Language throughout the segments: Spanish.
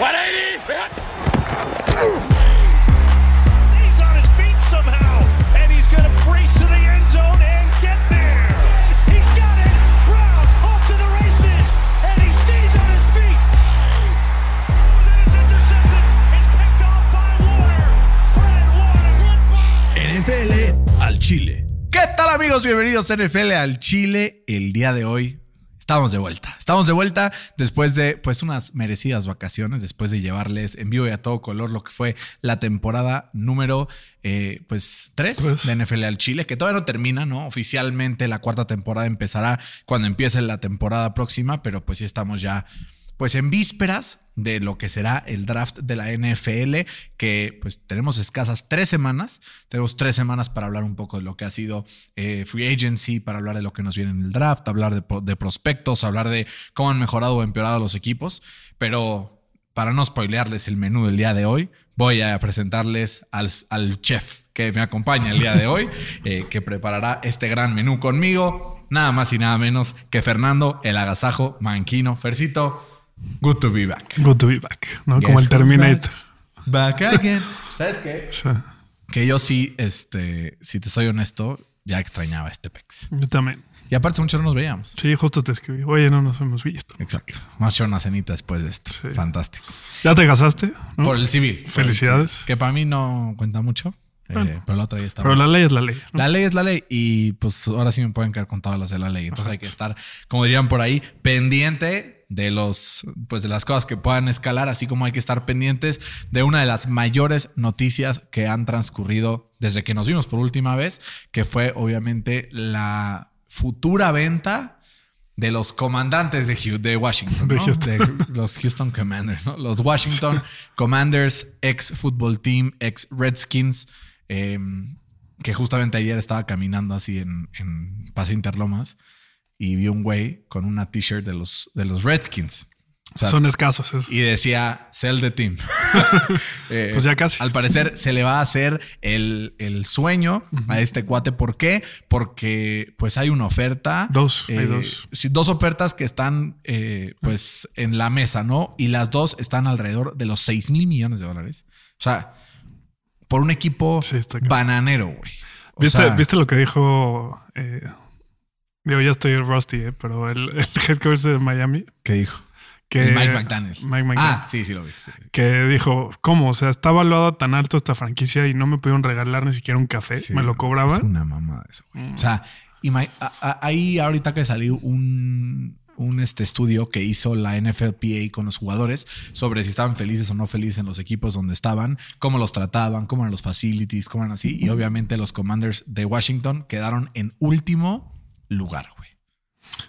He's on his feet somehow, and he's going to brace to the end zone and get there. He's got it. Brown off to the races, and he stays on his feet. And it's intercepted. It's picked off by Warner. Fred Warner. NFL al Chile. ¿Qué tal amigos? Bienvenidos a NFL al Chile. El día de hoy estamos de vuelta. Estamos de vuelta después de pues unas merecidas vacaciones, después de llevarles en vivo y a todo color lo que fue la temporada número eh, pues 3 Tres. de NFL al Chile, que todavía no termina, ¿no? Oficialmente la cuarta temporada empezará cuando empiece la temporada próxima, pero pues sí estamos ya pues en vísperas de lo que será el draft de la NFL, que pues tenemos escasas tres semanas, tenemos tres semanas para hablar un poco de lo que ha sido eh, free agency, para hablar de lo que nos viene en el draft, hablar de, prospectos, hablar de cómo han mejorado o empeorado los equipos, pero para no spoilearles el menú del día de hoy, voy a presentarles al, al chef que me acompaña el día de hoy, eh, que preparará este gran menú conmigo, nada más y nada menos que Fernando el Agasajo Manquino. Fercito, good to be back. Good to be back, ¿no? Guess Como el Terminator. Back again. ¿Sabes qué? Que yo sí, este, si te soy honesto, ya extrañaba este pex. yo también. Y aparte mucho no nos veíamos. Sí, justo te escribí. Oye, no nos hemos visto. Exacto. Más show una cenita después de esto. Sí. Fantástico. ¿Ya te casaste? ¿no? Por el civil. por el Felicidades. civil. Que para mí no cuenta mucho. eh, Bueno. pero la otra ya está. Pero la ley es la ley. ¿no? La ley es la ley y pues ahora sí me pueden caer con todas las de la ley. Entonces hay que estar, como dirían por ahí, pendiente de los, pues de las cosas que puedan escalar, así como hay que estar pendientes de una de las mayores noticias que han transcurrido desde que nos vimos por última vez, que fue obviamente la futura venta de los comandantes de, de Washington. Houston. De los Houston Commanders, ¿no? Los Washington Commanders, ex football team, ex Redskins, eh, que justamente ayer estaba caminando así en, en Paso Interlomas y vi un güey con una t-shirt de los, de los Redskins. O sea, Son escasos esos. y decía sell the team. Eh, Pues ya casi. Al parecer se le va a hacer el, el sueño a este cuate. ¿Por qué? Porque pues hay una oferta. Dos, hay eh, dos. sí, dos ofertas que están eh, pues en la mesa, ¿no? Y las dos están alrededor de los 6 mil millones de dólares. O sea, por un equipo Sí, bananero, güey. ¿Viste, sea, ¿Viste lo que dijo? Digo, ya estoy rusty, eh, pero el, el head coach de Miami. ¿Qué dijo? Que, El Mike McDaniel. Mike McDaniel. Ah, sí, sí lo vi. sí. Que dijo, ¿cómo? O sea, está evaluada tan alto esta franquicia y no me pudieron regalar ni siquiera un café. Sí, me lo Es cobraban. una mamá eso, güey. Mm. O sea, a- a- ahí ahorita que salió un, un este estudio que hizo la NFLPA con los jugadores sobre si estaban felices o no felices en los equipos donde estaban, cómo los trataban, cómo eran los facilities, cómo eran así. Y obviamente los Commanders de Washington quedaron en último lugar, güey.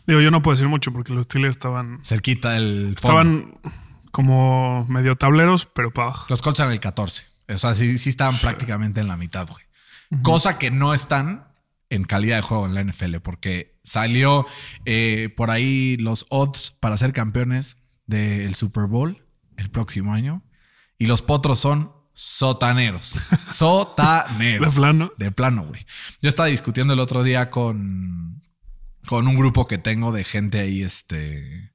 Digo, yo no puedo decir mucho porque los Steelers estaban, Cerquita del fondo. estaban como medio tableros, pero para abajo. Los Colts eran el 14. O sea, sí, sí estaban prácticamente en la mitad, güey. Cosa que no están en calidad de juego en la NFL, porque salió eh, por ahí los odds para ser campeones del Super Bowl el próximo año. Y los potros son sotaneros. Sotaneros. ¿De plano? De plano, güey. Yo estaba discutiendo el otro día con, con un grupo que tengo de gente ahí, este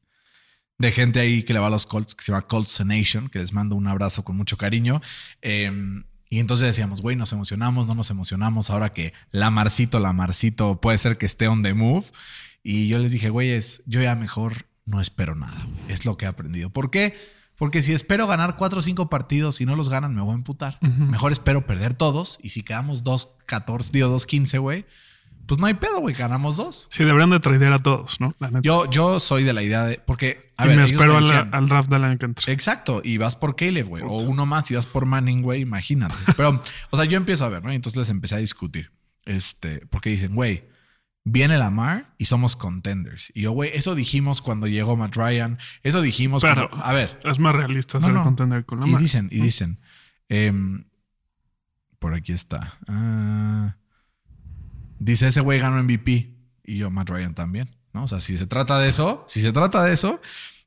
de gente ahí que le va a los Colts, que se llama Colts Nation, que les mando un abrazo con mucho cariño. Eh, y entonces decíamos, güey, nos emocionamos, no nos emocionamos ahora que la Marcito, la Marcito puede ser que esté on the move. Y yo les dije, güey, es, yo ya mejor no espero nada. Es lo que he aprendido. ¿Por qué? Porque si espero ganar cuatro o cinco partidos y no los ganan, me voy a emputar. Mejor espero perder todos. Y si quedamos 2-14, digo 2-15, güey, pues no hay pedo, güey, ganamos dos. Sí, deberían de tradear a todos, ¿no? La neta. Yo, yo soy de la idea de. Porque, a y ver, me espero me al, decían- al draft del año que entra. Exacto, y vas por Caleb, güey. O uno más y vas por Manning, güey, imagínate. Pero, o sea, yo empiezo a ver, ¿no? Y entonces les empecé a discutir. Este, porque dicen, güey, viene Lamar y somos contenders. Y yo, güey, eso dijimos cuando llegó Matt Ryan. Eso dijimos Pero cuando- A ver. es más realista No, ser no. contender con la Y dicen, y dicen. em, por aquí está. Ah, dice, ese güey ganó MVP. Y yo, Matt Ryan también. ¿no? O sea, si se trata de eso, si se trata de eso,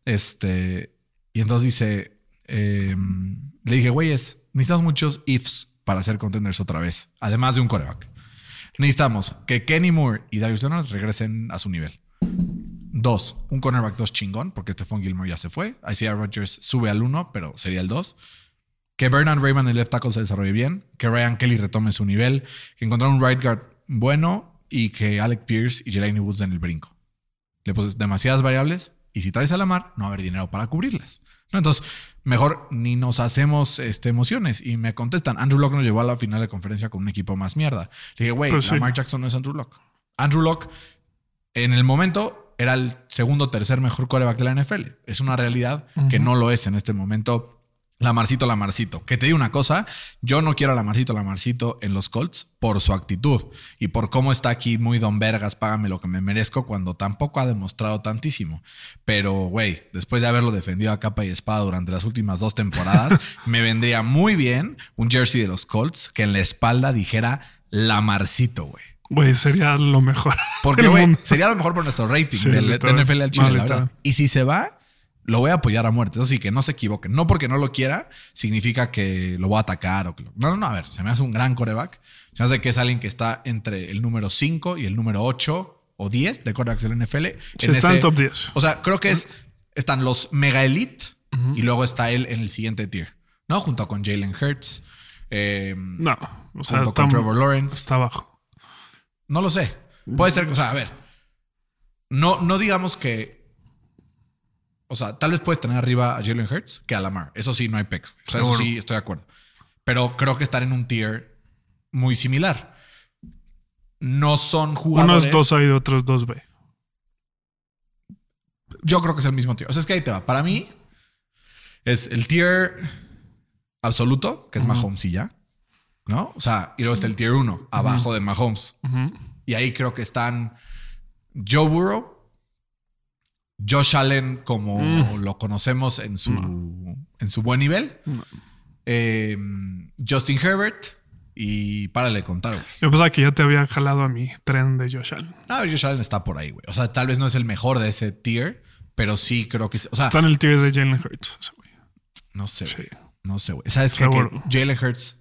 este. Y entonces dice. em, le dije, güey, es, necesitamos muchos ifs para ser contenders otra vez. Además de un coreback. Necesitamos que Kenny Moore y Darius Leonard regresen a su nivel. Dos, un cornerback 2 chingón, porque Stephon Gilmore ya se fue. Isaiah Rodgers sube al 1, pero sería el 2. Que Bernard Raymond, el left tackle, se desarrolle bien. Que Ryan Kelly retome su nivel. Que encontrar un right guard bueno. Y que Alec Pierce y Jelani Woods den el brinco. Le puse demasiadas variables. Y si traes a la mar, no va a haber dinero para cubrirlas. Entonces, mejor ni nos hacemos este, emociones. Y me contestan, Andrew Locke nos llevó a la final de conferencia con un equipo más mierda. Le dije, güey, Pues sí. Lamar Jackson no es Andrew Locke. Andrew Locke, en el momento, era el segundo o tercer mejor coreback de la NFL. Es una realidad que no lo es en este momento. Lamarcito, Lamarcito. Que te digo una cosa, yo no quiero a Lamarcito, Lamarcito en los Colts por su actitud y por cómo está aquí muy don vergas, págame lo que me merezco cuando tampoco ha demostrado tantísimo. Pero, güey, después de haberlo defendido a capa y espada durante las últimas dos temporadas, me vendría muy bien un jersey de los Colts que en la espalda dijera Lamarcito, güey. Güey, sería lo mejor. Porque, güey, sería lo mejor por nuestro rating Sí, del, de. NFL al Chile, la verdad. Y si se va, lo voy a apoyar a muerte. Eso sí, que no se equivoquen. No porque no lo quiera, significa que lo voy a atacar o que lo- No, no, no. A ver, se me hace un gran coreback. Se me hace que es alguien que está entre el número 5 y el número 8 o 10 de corebacks del NFL. Sí, está en top 10. O sea, creo que es. Están los mega elite y luego está él en el siguiente tier, ¿no? Junto con Jalen Hurts. eh, No, o sea, junto está, con Trevor Lawrence. está abajo. No lo sé. Puede ser, o sea, a ver. No, no digamos que. O sea, tal vez puedes tener arriba a Jalen Hurts que a Lamar. Eso sí, no hay pex. O sea, eso sí, estoy de acuerdo. Pero creo que están en un tier muy similar. No son jugadores. es 2A y otro es 2B. Yo creo que es el mismo tier. O sea, es que ahí te va. Para mí, es el tier absoluto, que es Mahomes y ya. ¿No? O sea, y luego está el tier 1, abajo de Mahomes. Y ahí creo que están Joe Burrow, Josh Allen, como Mm. lo conocemos en su, en su buen nivel, eh, Justin Herbert y párale de contar, güey. Yo pensaba que ya te habían jalado a mi tren de Josh Allen. No, Josh Allen está por ahí, güey. O sea, tal vez no es el mejor de ese tier, pero sí creo que... O sea, Está en el tier de Jalen Hurts. güey. no sé, Sí. güey. No sé, güey. ¿Sabes qué? Jalen Hurts,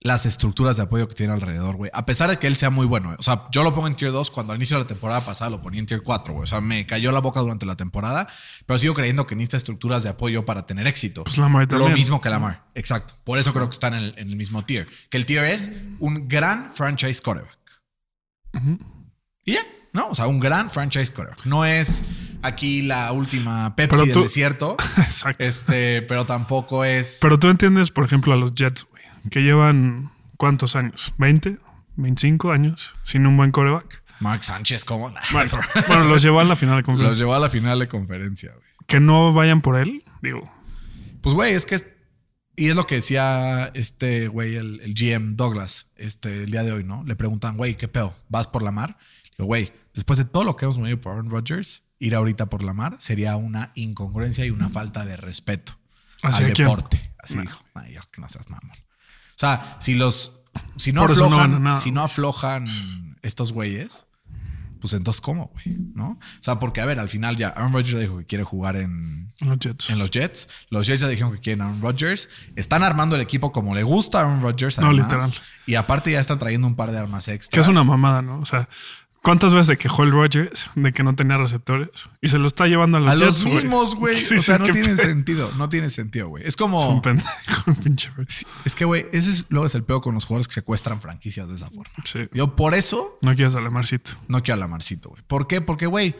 las estructuras de apoyo que tiene alrededor, güey. A pesar de que él sea muy bueno, güey. O sea, yo lo pongo en tier 2 cuando al inicio de la temporada pasada lo ponía en tier 4, güey. O sea, me cayó la boca durante la temporada, pero sigo creyendo que necesita estructuras de apoyo para tener éxito. Pues Lamar Lo también. mismo que Lamar. Exacto. Por eso creo que están en el, en el mismo tier. Que el tier es un gran franchise quarterback. Y ya, ¿no? O sea, un gran franchise quarterback. No es aquí la última Pepsi del desierto. Exacto. Este, pero tampoco es. Pero tú entiendes, por ejemplo, a los Jets, güey, que llevan ¿cuántos años? ¿20? ¿25 años sin un buen coreback? Mark Sánchez, ¿cómo? Bueno, bueno, los llevó a la final de Los conferencia. llevó a la final de conferencia, güey. Que no vayan por él, digo. Pues, güey, es que es. Y es lo que decía este güey, el, el GM Douglas, este, el día de hoy, ¿no? Le preguntan, güey, ¿qué pedo? ¿Vas por la mar? Digo, güey, después de todo lo que hemos movido por Aaron Rodgers, ir ahorita por la mar sería una incongruencia y una falta de respeto ¿Hacia al deporte. Así dijo. Ay, yo, que no seas mamón. O sea, si los. Si no Por eso no aflojan, si no aflojan estos güeyes, pues entonces, ¿cómo, güey? ¿No? O sea, porque, a ver, al final ya Aaron Rodgers dijo que quiere jugar en, Los Jets. en los Jets. Los Jets ya dijeron que quieren a Aaron Rodgers. Están armando el equipo como le gusta a Aaron Rodgers. No, literal. Y aparte ya están trayendo un par de armas extras. Que es una mamada, ¿no? O sea, ¿cuántas veces se quejó el Rodgers de que no tenía receptores? Y se lo está llevando a los A Jets, los mismos, güey. Sí, o sí, sea, es no tiene sentido. No tiene sentido, güey. Es Es como... un pendejo, pinche Rodgers. Es que, güey, ese es, luego es el peor con los jugadores que secuestran franquicias de esa forma. Sí. Yo por eso No quieres a Lamarcito. no quiero a Lamarcito, güey. ¿Por qué? Porque, güey,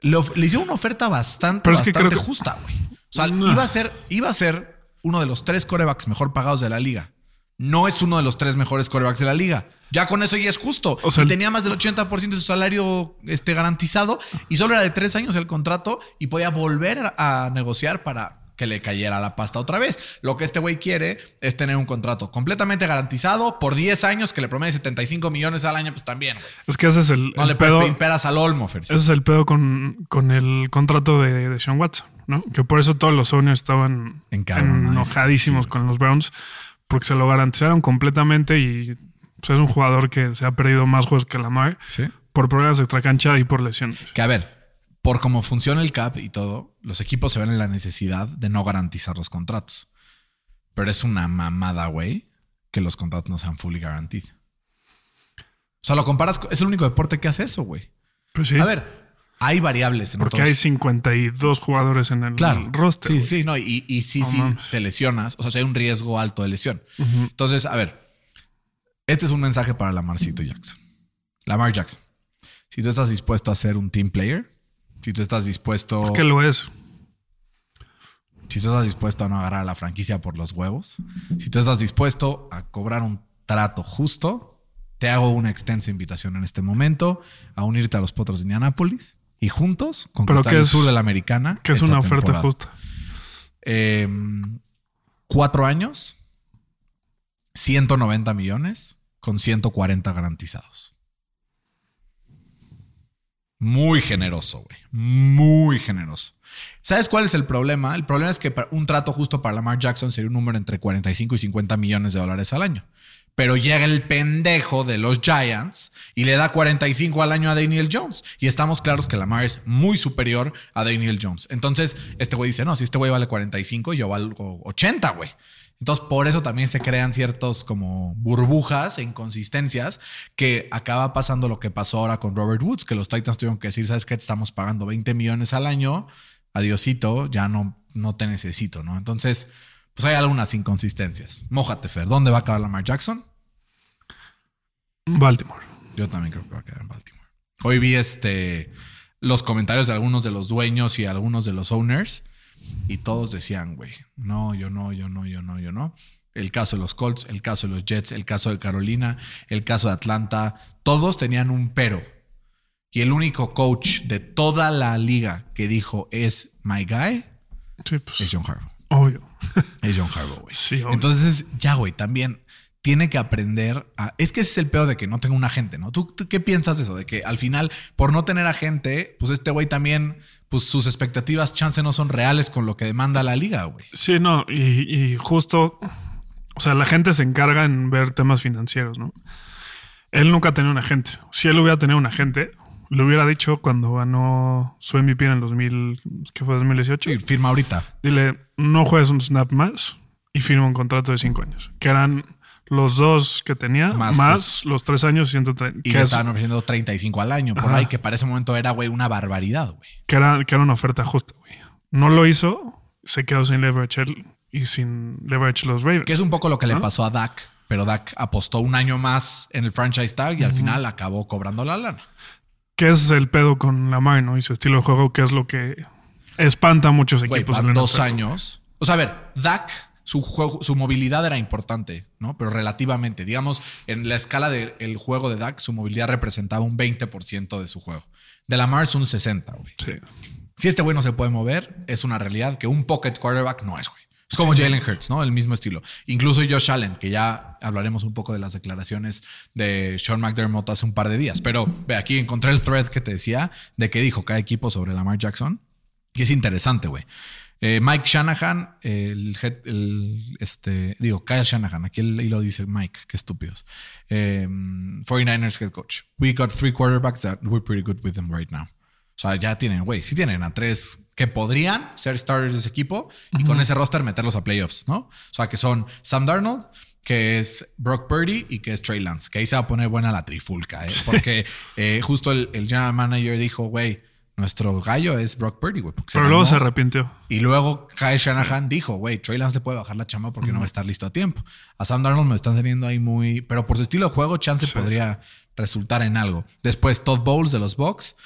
le, le hicieron una oferta bastante, Pero es que bastante creo que- justa, güey. O sea, No. iba a ser, iba a ser uno de los tres corebacks mejor pagados de la liga. No es uno de los tres mejores corebacks de la liga. Ya con eso ya es justo. O sea, y tenía más del 80% de su salario este, garantizado y solo era de tres años el contrato y podía volver a negociar para que le cayera la pasta otra vez. Lo que este güey quiere es tener un contrato completamente garantizado por 10 años que le promete 75 millones al año, pues también. Es que ese es el, No el le puedes pedo. pedir peras al olmo, Fer. Ese es el pedo con, con el contrato de, de Sean Watson, ¿no? Que por eso todos los owners estaban enojadísimos con los Browns, porque se lo garantizaron completamente y pues, es un jugador que se ha perdido más juegos que Lamar Sí. por problemas de extracancha y por lesiones. Que a ver, por cómo funciona el cap y todo, los equipos se ven en la necesidad de no garantizar los contratos. Pero es una mamada, güey, que los contratos no sean fully guaranteed. O sea, lo comparas, con- es el único deporte que hace eso, güey. Pues sí. A ver, Hay variables en Porque hay 52 jugadores en el Claro. roster. Sí, sí, no. Y, y sí, sí, te lesionas. O sea, hay un riesgo alto de lesión. Entonces, a ver. Este es un mensaje para Lamarcito Jackson. Lamar Jackson. Si tú estás dispuesto a ser un team player, si tú estás dispuesto. Es que lo es. Si tú estás dispuesto a no agarrar a la franquicia por los huevos, si tú estás dispuesto a cobrar un trato justo, te hago una extensa invitación en este momento a unirte a los Potros de Indianápolis y juntos conquistar el es- sur de la americana. Que es una oferta temporada. justa. Eh, cuatro años, 190 millones con 140 garantizados. Muy generoso, güey. Muy generoso. ¿Sabes cuál es el problema? El problema es que un trato justo para Lamar Jackson sería un número entre 45 y 50 millones de dólares al año. Pero llega el pendejo de los Giants y le da 45 al año a Daniel Jones. Y estamos claros que Lamar es muy superior a Daniel Jones. Entonces, este güey dice, no, si este güey vale 45, yo valgo 80, güey. Entonces, por eso también se crean ciertos como burbujas e inconsistencias que acaba pasando lo que pasó ahora con Robert Woods, que los Titans tuvieron que decir, ¿sabes qué? Te estamos pagando 20 millones al año, adiosito, ya no, no te necesito, ¿no? Entonces, pues hay algunas inconsistencias. Mójate, Fer. ¿Dónde va a acabar Lamar Jackson? Baltimore. Yo también creo que va a quedar en Baltimore. Hoy vi este los comentarios de algunos de los dueños y algunos de los owners y todos decían, güey, no, yo no, yo no, yo no, yo no. El caso de los Colts, el caso de los Jets, el caso de Carolina, el caso de Atlanta, todos tenían un pero. Y el único coach de toda la liga que dijo es my guy Sí, pues. es John Harbaugh. Obvio. Es John Harbaugh, güey. Sí, obvio. Entonces, ya, güey, también tiene que aprender a. Es que ese es el peor de que no tenga un agente, ¿no? ¿Tú, tú qué piensas de eso? De que al final, por no tener agente, pues este güey también, pues sus expectativas, chance no son reales con lo que demanda la liga, güey. Sí, no, y, y justo, o sea, la gente se encarga en ver temas financieros, ¿no? Él nunca tenido un agente. Si él hubiera tenido un agente, le hubiera dicho cuando ganó su MVP en el 2000, ¿qué fue 2018? Sí, firma ahorita. Dile, no juegues un snap más y firma un contrato de cinco años. Que eran los dos que tenía, Más los tres años, 130. Y que, le es- estaban ofreciendo 35 al año por Ajá. ahí, que para ese momento era, güey, una barbaridad, güey. que era, que era una oferta justa, güey. No lo hizo, se quedó sin leverage él y sin leverage los Ravens. Que es un poco lo que le pasó a Dak, pero Dak apostó un año más en el franchise tag y al final acabó cobrando la lana. ¿Qué es el pedo con Lamar, no? Y su estilo de juego, que es lo que espanta a muchos equipos. la dos años. O sea, a ver, Dak, su juego, su movilidad era importante, ¿no? Pero relativamente. Digamos, en la escala del juego de Dak, su movilidad representaba un 20% de su juego. De Lamar es un 60, güey. Sí. Si este güey no se puede mover, es una realidad que un pocket quarterback no es, güey. Es como Jalen Hurts, ¿no? El mismo estilo. Incluso Josh Allen, que ya hablaremos un poco de las declaraciones de Sean McDermott hace un par de días. Pero ve, aquí encontré el thread que te decía de que dijo cada equipo sobre Lamar Jackson. Y es interesante, güey. Eh, Mike Shanahan, el, el, este, digo, Kyle Shanahan, aquí el hilo dice Mike, qué estúpidos. Eh, 49ers head coach. We got three quarterbacks that we're pretty good with them right now. O sea, ya tienen, güey, sí tienen a tres que podrían ser starters de ese equipo y con ese roster meterlos a playoffs, ¿no? O sea, que son Sam Darnold, que es Brock Purdy y que es Trey Lance, que ahí se va a poner buena la trifulca, ¿eh? Porque eh, justo el, el general manager dijo, güey, nuestro gallo es Brock Purdy, güey. Pero luego ganó". se arrepintió. Y luego Kyle Shanahan dijo, güey, Trey Lance le puede bajar la chamba porque no va a estar listo a tiempo. A Sam Darnold me están teniendo ahí muy... Pero por su estilo de juego, chance podría resultar en algo. Después Todd Bowles de los Bucks.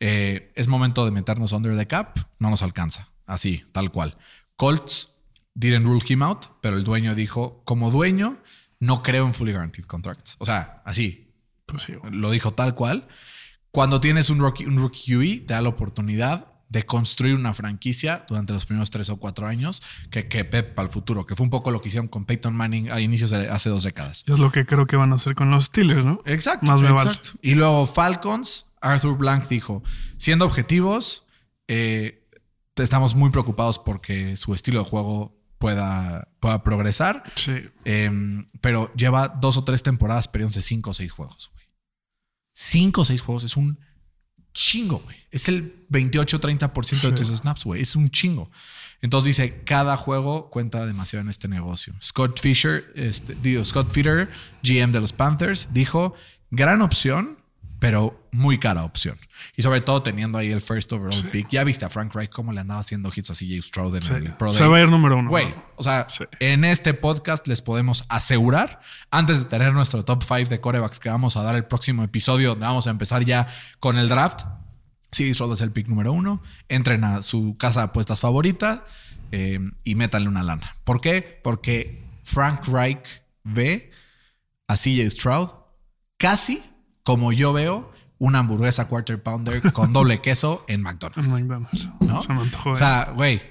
Eh, es momento de meternos under the cap. No nos alcanza. Así, tal cual. Colts didn't rule him out, pero el dueño dijo, como dueño, no creo en fully guaranteed contracts. O sea, así, Pues sí, lo dijo tal cual. Cuando tienes un rookie, un rookie QB, te da la oportunidad de construir una franquicia durante los primeros tres o cuatro años que, que Pep para el futuro, que fue un poco lo que hicieron con Peyton Manning a inicios de hace dos décadas. Es lo que creo que van a hacer con los Steelers, ¿no? Exacto. Más me vale. exacto. Y luego Falcons, Arthur Blank dijo, siendo objetivos, eh, estamos muy preocupados porque su estilo de juego pueda, pueda progresar. Sí. Eh, pero lleva dos o tres temporadas perdidos de cinco o seis juegos, güey. Cinco o seis juegos es un chingo, güey. Es el 28-30% de Sí. tus snaps, güey. Es un chingo. Entonces dice, cada juego cuenta demasiado en este negocio. Scott Fisher, este, digo, Scott Feeder, GM de los Panthers, dijo, gran opción, pero muy cara opción. Y sobre todo teniendo ahí el first overall pick. Ya viste a Frank Reich cómo le andaba haciendo hits a CJ Stroud en Sí. el Pro Se Day. va a ir número uno. Güey, o sea, Sí. en este podcast les podemos asegurar, antes de tener nuestro top 5 de corebacks que vamos a dar el próximo episodio, donde vamos a empezar ya con el draft. Sí, Stroud es el pick número uno. Entren a su casa de apuestas favorita eh, y métanle una lana. ¿Por qué? Porque Frank Reich ve a CJ Stroud casi como yo veo una hamburguesa quarter pounder con doble queso en McDonald's. McDonald's. ¿No? Se me antojó. O eh. sea, güey.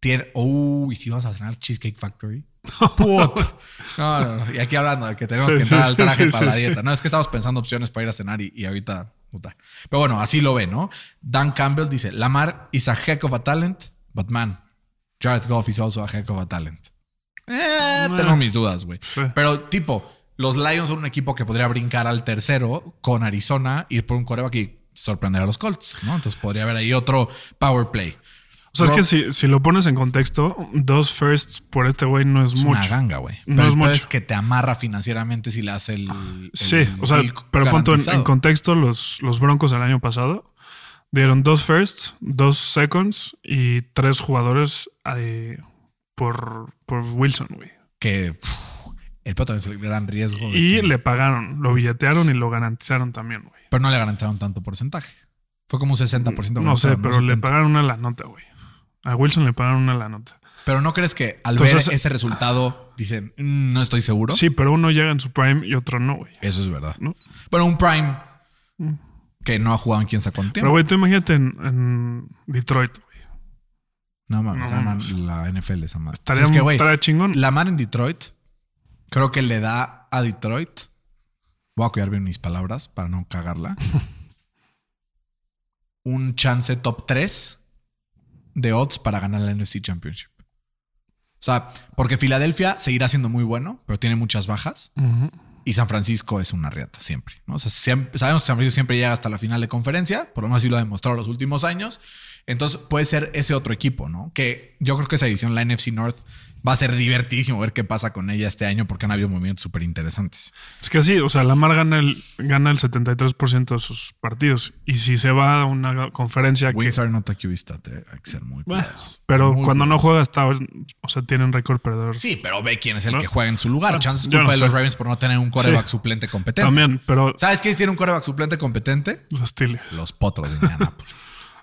Tiene. Uy, si vamos a cenar Cheesecake Factory. Puta. No, no, no. Y aquí hablando de que tenemos Sí, que sí, entrar al traje sí, para la dieta. No, es que estamos pensando opciones para ir a cenar y, y ahorita. Puta. Pero bueno, así lo ve, ¿no? Dan Campbell dice: Lamar is a heck of a talent, but man, Jared Goff is also a heck of a talent. Eh, tengo mis dudas, güey. Pero, tipo, los Lions son un equipo que podría brincar al tercero con Arizona, ir por un coreback y sorprender a los Colts, ¿no? Entonces podría haber ahí otro power play. O sea, es que si, si lo pones en contexto, dos firsts por este güey no es, Es mucho. una ganga, güey. No Pero es mucho. es que te amarra financieramente si le hace el. el Sí, o sea, pero punto en, contexto, los, los Broncos el año pasado dieron dos firsts, dos seconds y tres jugadores eh, por, por Wilson, güey. Que el pedo también es el gran riesgo. de Y que- le pagaron, lo billetearon y lo garantizaron también, güey. Pero no le garantizaron tanto porcentaje. Fue como un 60%. No sé, garantizaron, pero le 70. pagaron una la nota, güey. A Wilson le pagaron una la nota. Pero no crees que al Entonces- ver ese resultado dicen, "Mm, no estoy seguro. Sí, pero uno llega en su prime y otro no, güey. Eso es verdad. ¿No? Bueno, un Prime que no ha jugado en quién cuánto Pero, tiempo. güey, tú imagínate en, en Detroit, güey. no mames, no ganan la NFL esa madre. Estaría, es que, güey, estaría chingón. la mar en Detroit creo que le da a Detroit. Voy a cuidar bien mis palabras para no cagarla. un chance top 3 de odds para ganar la NFC Championship. O sea, porque Filadelfia seguirá siendo muy bueno, pero tiene muchas bajas. Y San Francisco es una riata siempre. ¿no? O sea, siempre- sabemos que San Francisco siempre llega hasta la final de conferencia, por lo menos así lo ha demostrado los últimos años. Entonces puede ser ese otro equipo, ¿no? Que yo creo que esa edición, la NFC North, va a ser divertidísimo ver qué pasa con ella este año porque han habido movimientos súper interesantes. Es que sí, o sea, Lamar gana el, gana el 73% de sus partidos. Y si se va a una conferencia que. Are not a QB stat, eh, hay que ser muy Bueno, pero Muy cuando no juega, está, o sea, tiene un récord perdedor. Sí, pero ve quién es el ¿No? que juega en su lugar. Bueno, Chances culpa no de los Ravens por no tener un quarterback Sí. suplente competente. También, pero ¿Sabes quién tiene un quarterback suplente competente? los Steelers. Los potros de Indianapolis.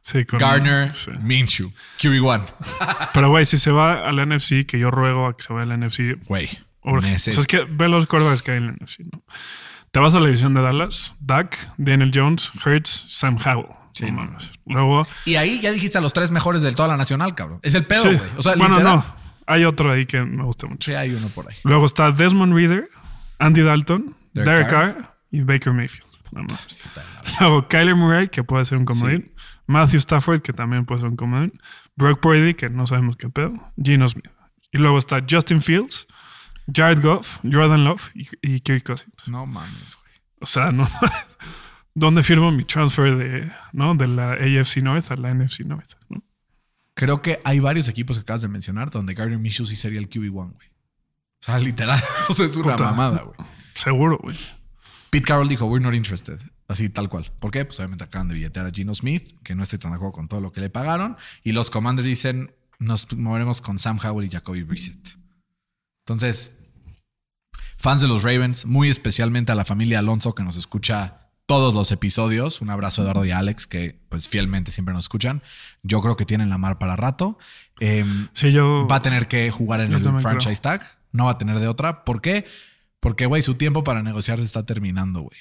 Sí, con- Garner, sí. Minshew, QB1. Pero, güey, si se va al NFC, que yo ruego a que se vaya al NFC, Güey. O sea, es que ve los quarterbacks que hay en el NFC, ¿no? Te vas a la división de Dallas, Dak, Daniel Jones, Hurts, Sam Howell. Sí, No mames. Luego. Y ahí ya dijiste a los tres mejores de toda la nacional, cabrón. Es el pedo, sí. güey. O sea, bueno, literal. no. Hay otro ahí que me gusta mucho. Sí, hay uno por ahí. Luego está Desmond Reader, Andy Dalton, Derek Derek, Carr. Carr. y Baker Mayfield. No mames. La- Luego Kyler Murray, que puede ser un comodín. Matthew Stafford, que también puede ser un comodín. Brock Brady, que no sabemos qué pedo. Gino Smith. Y luego está Justin Fields, Jared Goff, Jordan Love y, y Kirk Cousins. No mames, güey. O sea, no. ¿Dónde firmo mi transfer de, ¿no? de la AFC North a la NFC North? ¿no? Creo que hay varios equipos que acabas de mencionar donde Gardner Minshew sí sería el QB1, güey. O sea, literal. O sea, es una Puta. mamada, güey. Seguro, güey. Pete Carroll dijo, we're not interested. Así, tal cual. ¿Por qué? Pues obviamente acaban de billetear a Gino Smith, que no estoy tan de acuerdo con todo lo que le pagaron. Y los commanders dicen, nos moveremos con Sam Howell y Jacoby Brissett. Entonces, fans de los Ravens, muy especialmente a la familia Alonso que nos escucha todos los episodios. Un abrazo a Eduardo y a Alex, que pues fielmente siempre nos escuchan. Yo creo que tienen la mar para rato. Em, Sí, yo. va a tener que jugar en el franchise tag. No va a tener de otra. ¿Por qué? Porque, güey, su tiempo para negociar se está terminando, güey.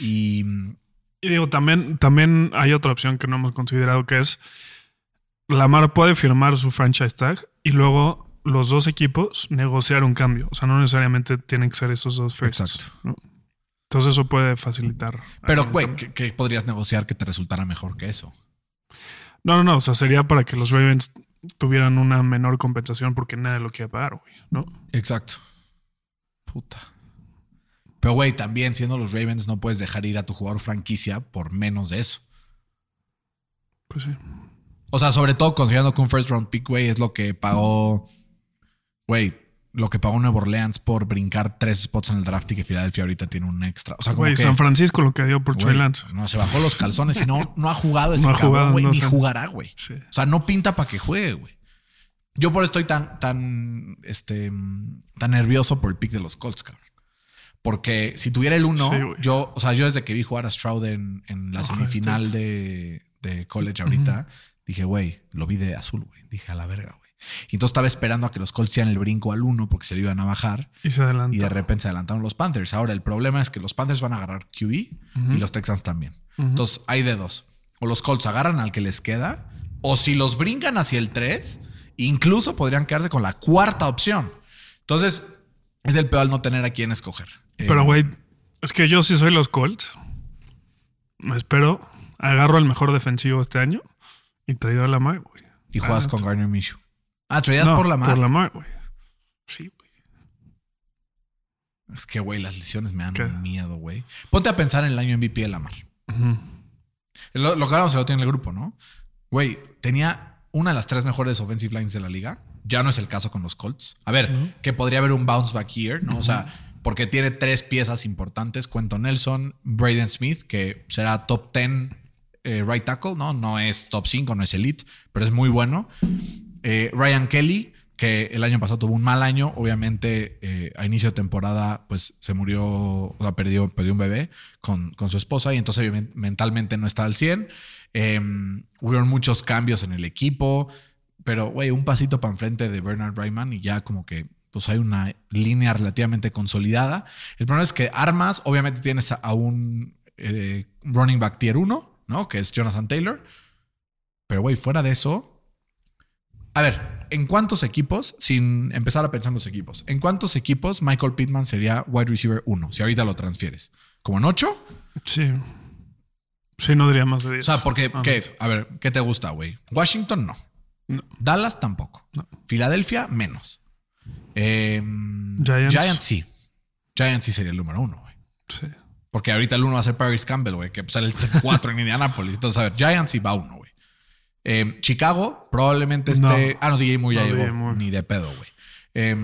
Y Y digo, también, también hay otra opción que no hemos considerado que es Lamar puede firmar su franchise tag y luego los dos equipos negociar un cambio. O sea, no necesariamente tienen que ser esos dos firsts. Exacto. ¿no? Entonces eso puede facilitar. Pero, güey. ¿qué, qué podrías negociar que te resultara mejor que eso? No, no, no. O sea, sería para que los Ravens tuvieran una menor compensación porque nadie lo quiere pagar, güey. ¿no? Exacto. Puta. Pero, güey, también siendo los Ravens, no puedes dejar ir a tu jugador franquicia por menos de eso. Pues sí. O sea, sobre todo considerando que un first round pick, güey, es lo que pagó, güey, lo que pagó Nueva Orleans por brincar tres spots en el draft y que Filadelfia ahorita tiene un extra. O sea, Güey, San Francisco lo que dio por Trey Lance. No, se bajó los calzones y no, no ha jugado ese No ha cabrón, jugado, güey, no ni jugará, güey. Sí. O sea, no pinta para que juegue, güey. Yo por eso estoy tan, tan, este, tan nervioso por el pick de los Colts, cabrón. Porque si tuviera el uno, Sí, güey. yo, o sea, yo desde que vi jugar a Stroud en, en la Ojalá, semifinal de, de college ahorita, dije, güey, lo vi de azul, güey. Dije, a la verga, güey. Y entonces estaba esperando a que los Colts hicieran el brinco al uno porque se lo iban a bajar. Y se adelantó. Y de repente se adelantaron los Panthers. Ahora, el problema es que los Panthers van a agarrar QE y los Texans también. Entonces, hay de dos. O los Colts agarran al que les queda, o si los brincan hacia el 3, incluso podrían quedarse con la cuarta opción. Entonces, es el peor al no tener a quién escoger. Eh, Pero, güey, es que yo sí soy los Colts. Me espero, agarro al mejor defensivo este año y traigo a la Mar, güey. y juegas Ah, con Garner Minshew. Ah, traías no, por la Por la Mar, güey. Sí, güey. Es que, güey, las lesiones me dan ¿Qué? miedo, güey. Ponte a pensar en el año MVP de Lamar. Ujú. Lo, lo que hablamos se lo tiene el grupo, ¿no? Güey, tenía una de las tres mejores offensive lines de la liga. Ya no es el caso con los Colts. A ver, que podría haber un bounce back here, ¿no? O sea, porque tiene tres piezas importantes. Cuento Nelson, Braden Smith, que será top 10 eh, right tackle, ¿no? No es top 5, no es elite, pero es muy bueno. Eh, Ryan Kelly, que el año pasado tuvo un mal año, obviamente eh, a inicio de temporada pues se murió, o sea, perdió, un bebé con, con su esposa y entonces mentalmente no está al 100. Eh, hubieron muchos cambios en el equipo, pero güey, un pasito para enfrente de Bernard Ryman y ya como que pues hay una línea relativamente consolidada. El problema es que armas, obviamente tienes a, un eh, running back tier 1, ¿no? Que es Jonathan Taylor. Pero güey, fuera de eso, a ver, ¿en cuántos equipos, sin empezar a pensar en los equipos, ¿en cuántos equipos Michael Pittman sería wide receiver 1 si ahorita lo transfieres? ¿Como en 8? Sí. Sí, no diría más de 10. O sea, porque, Ah, ¿qué? A ver, ¿qué te gusta, güey? Washington no. No. Dallas tampoco. No. Filadelfia menos. Eh, Giants. sí. Giants sí sería el número uno, güey. Sí. Porque ahorita el uno va a ser Paris Campbell, güey, que pues, sale el 4 en Indianapolis. Entonces, a ver, Giants sí va uno, güey. Eh, Chicago probablemente esté. No. Ah, no, DJ Moore ya No, llegó. Ni de pedo, güey. Eh,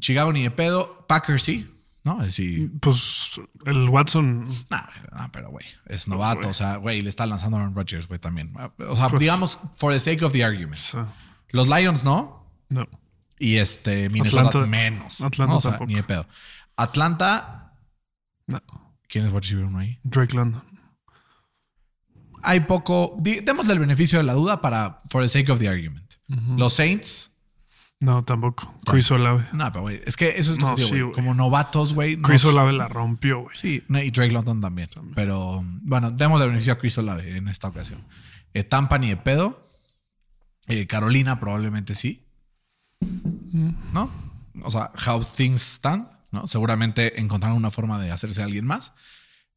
Chicago ni de pedo. Packers sí, ¿no? Decir, Pues el Watson. nah, nah, pero güey, es novato. o sea, güey, le está lanzando a Aaron Rodgers, güey, también. O sea, Pues- digamos, for the sake of the argument. Los Lions no. no. Y este, Minnesota Atlanta- menos. Atlanta ¿no? O sea, tampoco. ni de pedo. Atlanta, No. ¿quién es wide receiver uno ahí? Drake London. hay poco. Démosle el beneficio de la duda para for the sake of the argument. Los Saints. No, tampoco. Chris Olave. No, pero güey, es que eso es No, sí. Como novatos, güey. Chris Olave la rompió, güey. Sí, y Drake London también. Pero bueno, demos el beneficio a Chris Olave en esta ocasión. Eh, Tampa ni de pedo. Eh, Carolina probablemente sí. ¿No? O sea, how things stand, ¿no? Seguramente encontrarán una forma de hacerse alguien más.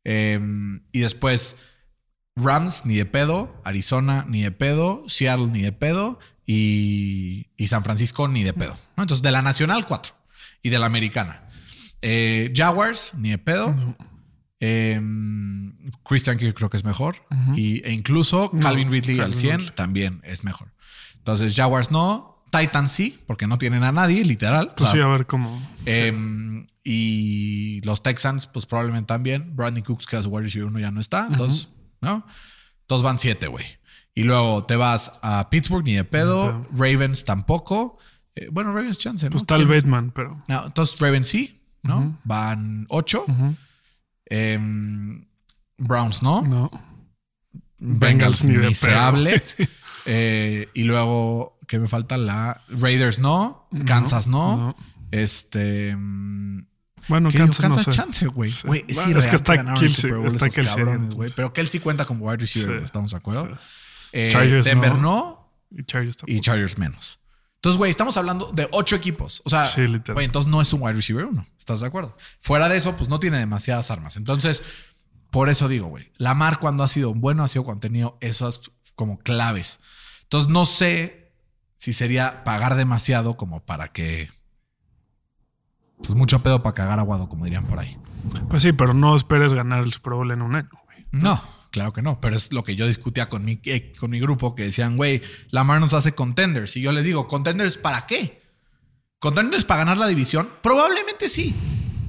Eh, y después Rams ni de pedo, Arizona ni de pedo, Seattle ni de pedo y, y San Francisco ni de pedo. ¿no? Entonces, de la Nacional, cuatro. Y de la Americana. Eh, Jaguars, ni de pedo. Eh, Christian Kirk creo que es mejor. y, e incluso No, Calvin Ridley al Calvin 100 Ridley. también es mejor. Entonces, Jaguars no. Titans sí, porque no tienen a nadie, literal. O Pues sí, a ver cómo. eh, y los Texans, pues probablemente también. Brandon Cooks, que era su wide receiver uno, ya no está. Entonces, ¿no? Entonces van siete, güey. Y luego te vas a Pittsburgh, ni de pedo. Ravens tampoco. Eh, bueno, Ravens chance, ¿no? Pues tal. Bateman, pero. No, entonces Ravens sí, ¿no? Van ocho. Em, Browns no. No. Bengals, Bengals ni ni, de se pedo. hable. Eh, y luego, ¿qué me falta? La Raiders no. Kansas no. no. Este. mm, Bueno. Kansas, no Kansas sé. chance, güey. Sí. Güey, es Bueno, es que está Kelsey, Super Bowl está Kelsey, cabrones, güey. Pero Kelsey cuenta como wide receiver, Sí. güey, ¿estamos de acuerdo? Sí. Eh, Chargers Denver no. no. Y Chargers y. Chargers menos. Entonces, güey, estamos hablando de ocho equipos. O sea, güey, entonces no es un wide receiver uno. ¿Estás de acuerdo? Fuera de eso, pues no tiene demasiadas armas. Entonces, por eso digo, güey, Lamar cuando ha sido bueno ha sido cuando ha tenido esas como claves. Entonces, no sé si sería pagar demasiado como para que... Pues mucho pedo para cagar aguado, como dirían por ahí. Pues sí, pero no esperes ganar el Super Bowl en un año, güey. No, claro que no. Pero es lo que yo discutía con mi, eh, con mi grupo, que decían, güey, Lamar nos hace contenders. Y yo les digo, ¿contenders para qué? ¿Contenders para ganar la división? Probablemente sí.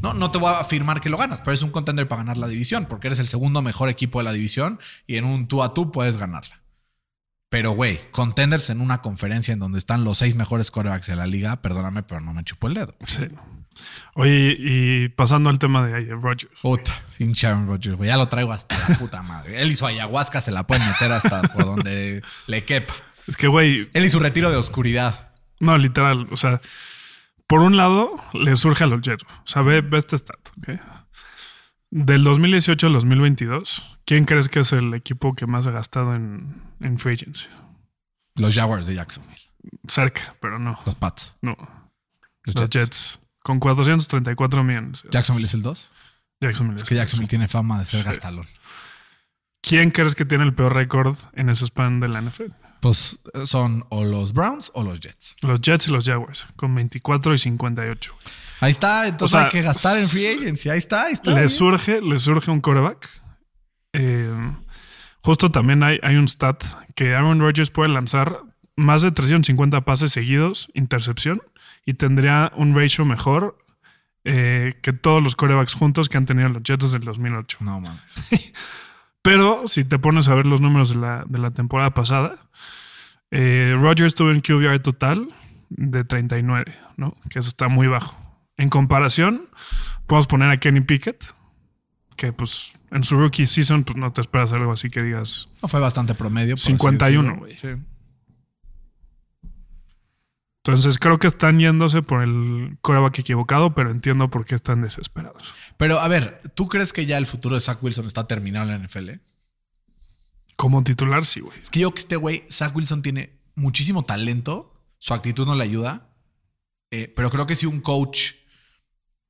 No, no te voy a afirmar que lo ganas, pero es un contender para ganar la división, porque eres el segundo mejor equipo de la división y en un tú a tú puedes ganarla. Pero, güey, contenders en una conferencia en donde están los seis mejores quarterbacks de la liga, perdóname, pero no me chupo el dedo. Sí. Oye, y pasando al tema de Rodgers. Puta, sin Sharon Rodgers, güey. Ya lo traigo hasta la puta madre. Él y su ayahuasca se la pueden meter hasta por donde le quepa. Es que, güey. Él y su retiro de oscuridad. No, literal. O sea, por un lado, le surge a los Jets. O sea, ve, este stat, ¿ok? Del 2018 al 2022, ¿quién crees que es el equipo que más ha gastado en, en free agency? Los Jaguars de Jacksonville. Cerca, pero no. Los Pats. No. Los, Jets. Con 434 millones. ¿Jacksonville es el 2? Jacksonville es que Jacksonville tiene fama de ser gastalón. ¿Quién crees que tiene el peor récord en ese span de la NFL? Pues son o los Browns o los Jets. Los Jets y los Jaguars, con 24 y 58. Ahí está, entonces hay que gastar en free agency. Ahí está, ahí está. Le surge, le surge un coreback. Eh, justo también hay, hay un stat que Aaron Rodgers puede lanzar más de 350 pases seguidos, intercepción, y tendría un ratio mejor eh, que todos los corebacks juntos que han tenido los Jets desde el 2008. No mames. Pero si te pones a ver los números de la, temporada pasada, eh, Rodgers tuvo un QBR total de 39, ¿no? Que eso está muy bajo. En comparación, podemos poner a Kenny Pickett, que pues en su rookie season pues no te esperas algo así que digas... No fue bastante promedio. 51, güey. Sí. Entonces creo que están yéndose por el coreback equivocado, pero entiendo por qué están desesperados. Pero a ver, ¿tú crees que ya el futuro de Zach Wilson está terminado en la NFL? Como titular, sí, güey. Es que yo que este güey, Zach Wilson tiene muchísimo talento, su actitud no le ayuda, eh, pero creo que si un coach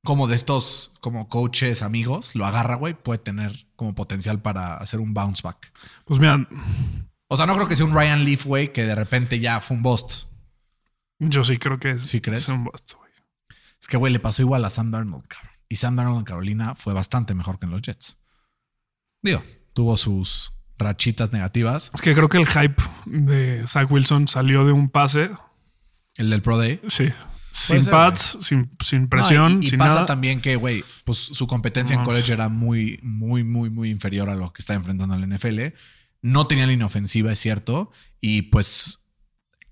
como de estos, como coaches amigos, lo agarra, güey, puede tener como potencial para hacer un bounce back. Pues mira. O sea, no creo que sea un Ryan Leaf, güey, que de repente ya fue un bust. Yo sí creo que es, ¿Sí crees? un bust, güey. Es que, güey, le pasó igual a Sam Darnold, cabrón. Y Sam Darnold en Carolina fue bastante mejor que en los Jets. Digo, tuvo sus rachitas negativas. Es que creo que el hype de Zach Wilson salió de un pase. El del Pro Day. Sí. Sin pads, sin, presión, y, pasa también que, güey, pues su competencia en college era muy, muy, muy, muy inferior a lo que está enfrentando el NFL. No tenía línea ofensiva, es cierto. Y pues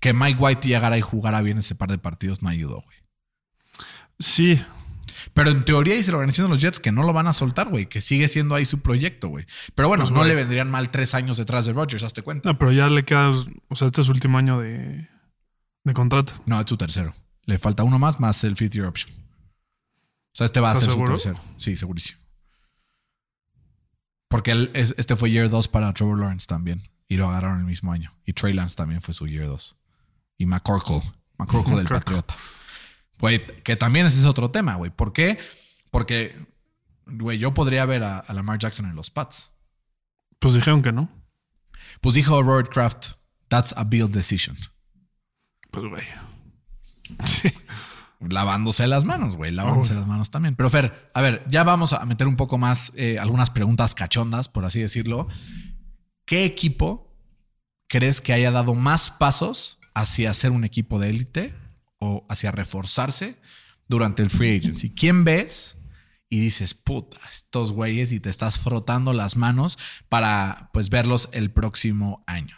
que Mike White llegara y jugara bien ese par de partidos no ayudó, güey. Sí. Pero en teoría dice la organización de los Jets que no lo van a soltar, güey, que sigue siendo ahí su proyecto, güey. Pero bueno, pues, no le vendrían mal tres años detrás de Rodgers, hazte cuenta. No, pero ya le queda, o sea, este es su último año de, de contrato. No, es su tercero. Le falta uno más, más el fifth year option. O sea, este va a ser su tercero. Sí, segurísimo. Porque este fue year 2 para Trevor Lawrence también. Y lo agarraron el mismo año. Y Trey Lance también fue su year 2 y McCorkle. McCorkle del Patriota. Güey, que también ese es otro tema, güey. ¿Por qué? Porque, güey, yo podría ver a, Lamar Jackson en los Pats. Pues dijeron que no. Pues dijo Robert Kraft, that's a build decision. Pues, güey. Sí. Lavándose las manos, güey. Lavándose las manos también. Pero, Fer, a ver, ya vamos a meter un poco más eh, algunas preguntas cachondas, por así decirlo. ¿Qué equipo crees que haya dado más pasos hacia ser un equipo de élite o hacia reforzarse durante el free agency. ¿Quién ves? Y dices, puta, estos güeyes y te estás frotando las manos para pues verlos el próximo año.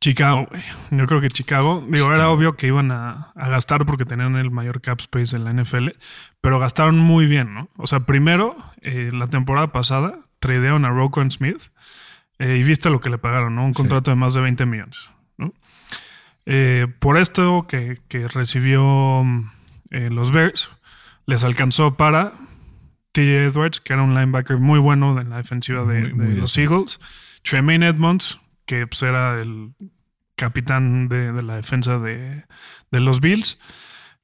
Chicago, güey. Yo creo que Chicago, digo, era obvio que iban a, gastar porque tenían el mayor cap space en la NFL, pero gastaron muy bien, ¿no? O sea, primero, eh, la temporada pasada, tradearon a Rocco Smith eh, y viste lo que le pagaron, ¿no? Un contrato de más de 20 millones. Eh, por esto que, recibió eh, los Bears, les alcanzó para TJ Edwards, que era un linebacker muy bueno en la defensiva de, los Eagles, Tremaine Edmonds, que pues, era el capitán de, la defensa de, los Bills,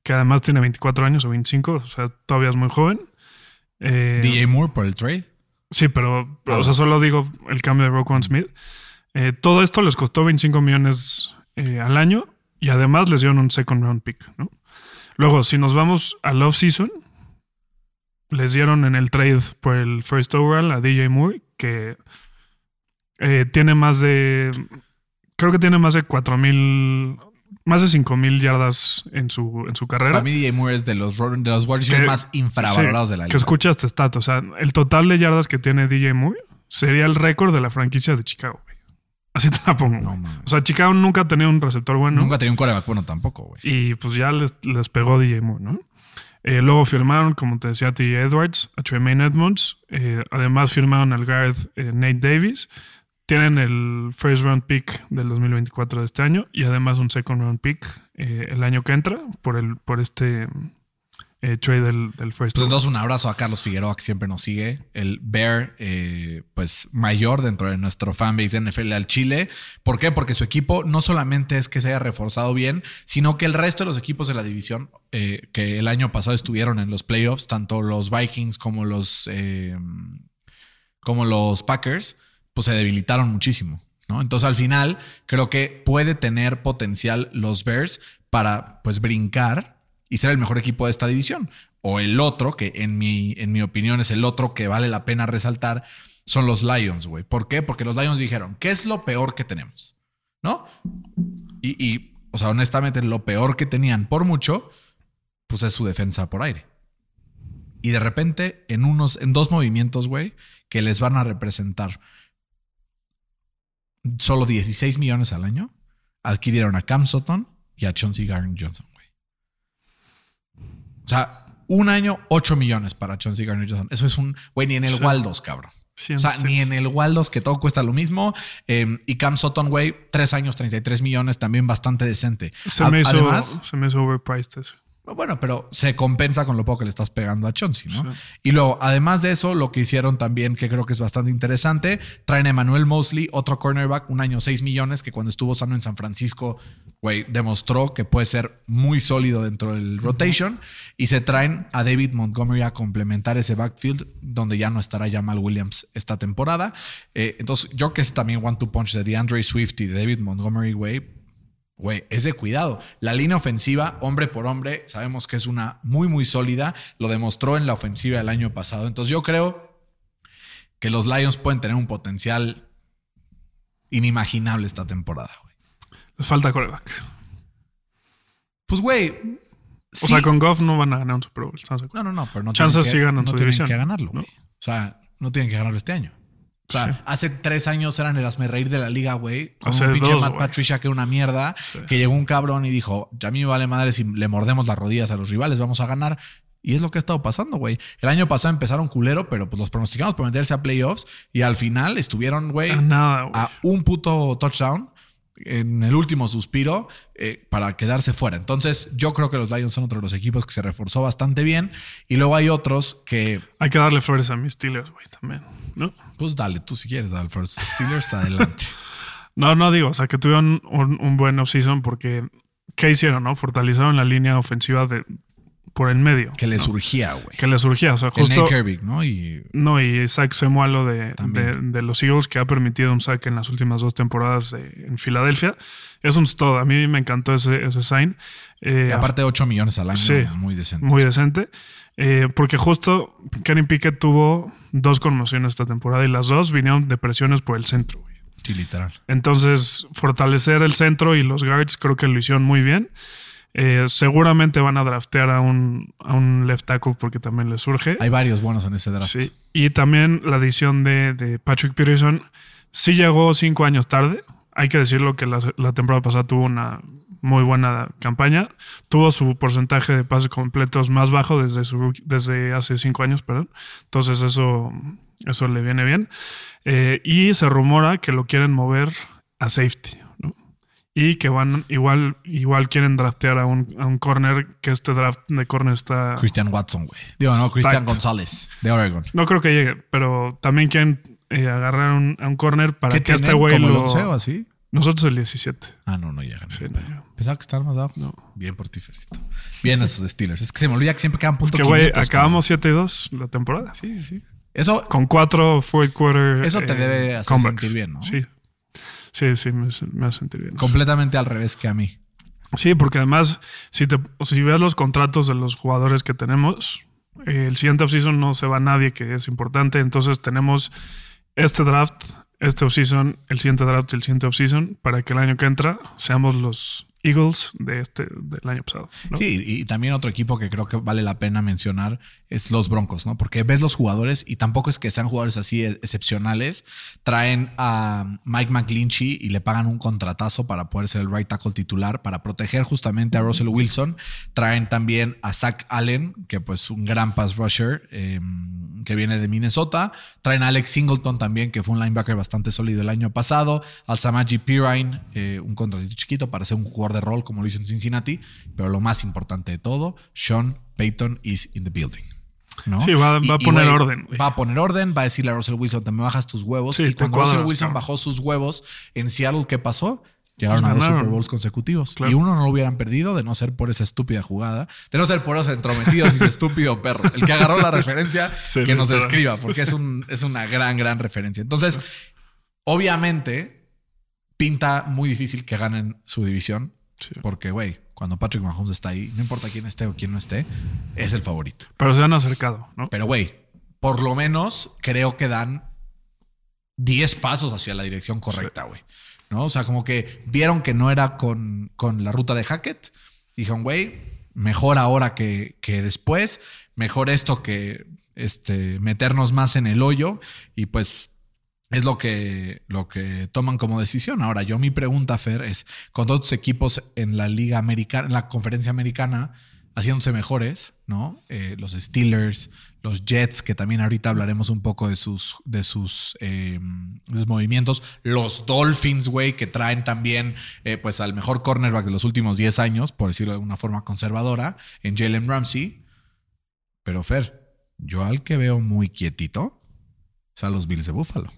que además tiene 24 años o 25, o sea, todavía es muy joven. Eh, DJ Moore por el trade. Sí, pero, o sea, solo digo el cambio de Roquan Smith. todo esto les costó 25 millones eh, al año y además les dieron un second round pick. ¿no? Luego, si nos vamos al off-season, les dieron en el trade por el first overall a DJ Moore, que eh, tiene más de. Creo que tiene más de 4 mil más de 5000 yardas en su, en su carrera. Para mí, DJ Moore es de los, de los Que- más infravalorados sí, de la liga. Que escucha este stat. O sea, el total de yardas que tiene DJ Moore sería el récord de la franquicia de Chicago, güey. Así te la pongo. No, o sea, Chicago nunca ha tenido un receptor bueno. Nunca tenía un coreback bueno tampoco, güey. Y pues ya les, les pegó DJ Moore, ¿no? Eh, luego firmaron, como te decía, a T. Edwards, a Tremaine Edmonds. Eh, además firmaron al guard eh, Nate Davis. Tienen el first round pick del 2024 de este año y además un second round pick eh, el año que entra por, el, por este eh, trade del, del first Pues entonces un abrazo a Carlos Figueroa que siempre nos sigue, el Bear eh, pues mayor dentro de nuestro fanbase NFL al Chile. ¿Por qué? Porque su equipo no solamente es que se haya reforzado bien, sino que el resto de los equipos de la división eh, que el año pasado estuvieron en los playoffs, tanto los Vikings como los como los Packers, pues se debilitaron muchísimo. ¿no? Entonces al final creo que puede tener potencial los Bears para pues brincar y ser el mejor equipo de esta división. O el otro, que en mi, en mi opinión es el otro que vale la pena resaltar, son los Lions, güey. ¿Por qué? Porque los Lions dijeron, ¿qué es lo peor que tenemos? ¿No? Y, y, o sea, honestamente, lo peor que tenían por mucho, pues es su defensa por aire. Y de repente, en unos, en dos movimientos, güey, que les van a representar solo 16 millones al año, adquirieron a Cam Sutton y a Chauncey Garden Johnson, güey. O sea, un año, 8 millones para Chauncey Garden Johnson. Eso es un, güey, ni en el Sí. Waldos, cabrón. Sí, O sea, ni en el Waldos, que todo cuesta lo mismo. Eh, y Cam Sutton, güey, tres años, 33 millones, también bastante decente. se, A- me hizo, Además, se me hizo overpriced eso. Bueno, pero se compensa con lo poco que le estás pegando a Chauncey, ¿no? Sí. Y luego, además de eso, lo que hicieron también, que creo que es bastante interesante, traen a Emmanuel Mosley, otro cornerback, un año 6 millones, que cuando estuvo sano en San Francisco, güey, demostró que puede ser muy sólido dentro del rotation. Y se traen a David Montgomery a complementar ese backfield, donde ya no estará Jamal Williams esta temporada. Eh, entonces, yo que es también one-two punch de DeAndre Swift y de David Montgomery, güey, Güey, es de cuidado. La línea ofensiva, hombre por hombre, sabemos que es una muy, muy sólida. Lo demostró en la ofensiva el año pasado. Entonces yo creo que los Lions pueden tener un potencial inimaginable esta temporada, güey. Les falta coreback. Pues, güey. O sí- sea, con Goff no van a ganar un Super Bowl. No, no, no, pero no Chances tienen que, sí ganan no su tienen división, que ganarlo. O sea, no tienen que ganarlo este año. O sea, Sí. hace tres años eran el reír de la liga, güey. Con Hace un pinche dos, Matt. Patricia que era una mierda. Que llegó un cabrón y dijo: Ya a mí me vale madre si le mordemos las rodillas a los rivales, vamos a ganar. Y es lo que ha estado pasando, güey. El año pasado empezaron culero, pero pues los pronosticamos por meterse a playoffs. Y al final estuvieron, güey, A nada, güey. a un puto touchdown en el último suspiro eh, para quedarse fuera. Entonces, yo creo que los Lions son otro de los equipos que se reforzó bastante bien. Y luego hay otros que, Hay que darle flores a mis Steelers, güey, también. ¿no? pues dale, tú si quieres, dale, first Steelers, adelante. No, no digo, o sea, que tuvieron un, un buen offseason porque ¿qué hicieron, no? Fortalecieron la línea ofensiva de por el medio. Que le ¿no? surgía, güey. Que le surgía, o sea, El justo Nate Herbig, ¿no? Y no y Isaac Semualo de, de, los Eagles que ha permitido un sack en las últimas dos temporadas de- en Filadelfia. Es un stud. A mí me encantó ese, ese sign. Eh, y aparte 8 millones al año, Sí. muy decente. muy decente. Eh, porque justo Kenny Pickett tuvo dos conmociones esta temporada y las dos vinieron de presiones por el centro. güey. Sí, literal. Entonces, fortalecer el centro y los guards creo que lo hicieron muy bien. Eh, seguramente van a draftear a un, a un left tackle porque también les surge. Hay varios buenos en ese draft. Sí. Y también la adición de, de Patrick Peterson sí llegó cinco años tarde. Hay que decirlo que la, la temporada pasada tuvo una muy buena campaña. Tuvo su porcentaje de pases completos más bajo desde, su, desde hace cinco años, perdón. Entonces eso, eso le viene bien. Eh, y se rumora que lo quieren mover a safety. Y que van, igual, igual quieren draftear a un, a un corner, que este draft de corner está... Christian Watson, güey. Digo, no, Christian Stacked. González, de Oregon. No creo que llegue, pero también quieren eh, agarrar un- a un corner para ¿Qué que este güey ¿Como el lo... 11 o así? Nosotros el 17. Ah, no, no llegan. Sí, no Pero- llegan. Pensaba que estaban más abajo. No. Bien por ti, Fercito. Bien a sus Steelers. Es que se me olvida que siempre quedan punto Que güey, 500, acabamos 7 y 2 la temporada. Sí, sí. Eso, Con cuatro fourth quarter. Eso te debe hacer comebacks. sentir bien, ¿no? Sí. Sí, sí, me, me hace sentir bien. completamente al revés que a mí. Sí, porque además, si, te, si ves los contratos de los jugadores que tenemos, el siguiente offseason no se va nadie que es importante. Entonces tenemos este draft, este offseason, el siguiente draft y el siguiente offseason para que el año que entra seamos los Eagles de este, del año pasado. ¿no? Sí, y también otro equipo que creo que vale la pena mencionar es los Broncos, ¿no? Porque ves los jugadores y tampoco es que sean jugadores así e- excepcionales. Traen a Mike McGlinchey y le pagan un contratazo para poder ser el right tackle titular, para proteger justamente a Russell Wilson. Traen también a Zach Allen, que pues un gran pass rusher eh, que viene de Minnesota. Traen a Alex Singleton también, que fue un linebacker bastante sólido el año pasado. Al Samaji Pirine, eh, un contratito chiquito para ser un jugador de rol como lo hizo en Cincinnati. Pero lo más importante de todo, Sean Payton is in the building. ¿no? Sí, va- va a poner orden. Va a poner orden, va a decirle a Russell Wilson, te me bajas tus huevos. Sí, y cuando cuadras, Russell Wilson bajó sus huevos en Seattle, ¿qué pasó? Llegaron Pues a dos ganaron. Super Bowls consecutivos. Claro. Y uno no lo hubieran perdido de no ser por esa estúpida jugada, de no ser por esos entrometidos y ese estúpido perro. El que agarró la referencia, Sí, que nos escriba, porque es, un, es una gran, gran referencia. Entonces, obviamente, pinta muy difícil que ganen su división. Sí. Porque, güey, cuando Patrick Mahomes está ahí, no importa quién esté o quién no esté, es el favorito. Pero se han acercado, ¿no? Pero, güey, por lo menos creo que dan 10 pasos hacia la dirección correcta, güey. ¿No? O sea, como que vieron que no era con, con la ruta de Hackett. Dijeron, güey, mejor ahora que, que después. Mejor esto que este, meternos más en el hoyo. Y pues es lo que, lo que toman como decisión. Ahora, yo mi pregunta, Fer, es: con todos tus equipos en la Liga Americana, en la conferencia americana, haciéndose mejores, ¿no? Eh, los Steelers, los Jets, que también ahorita hablaremos un poco de sus, de sus, eh, movimientos. Los Dolphins, güey, que traen también, eh, pues, al mejor cornerback de los últimos 10 años, por decirlo de una forma conservadora, en Jalen Ramsey. Pero, Fer, yo al que veo muy quietito es los Bills de Buffalo.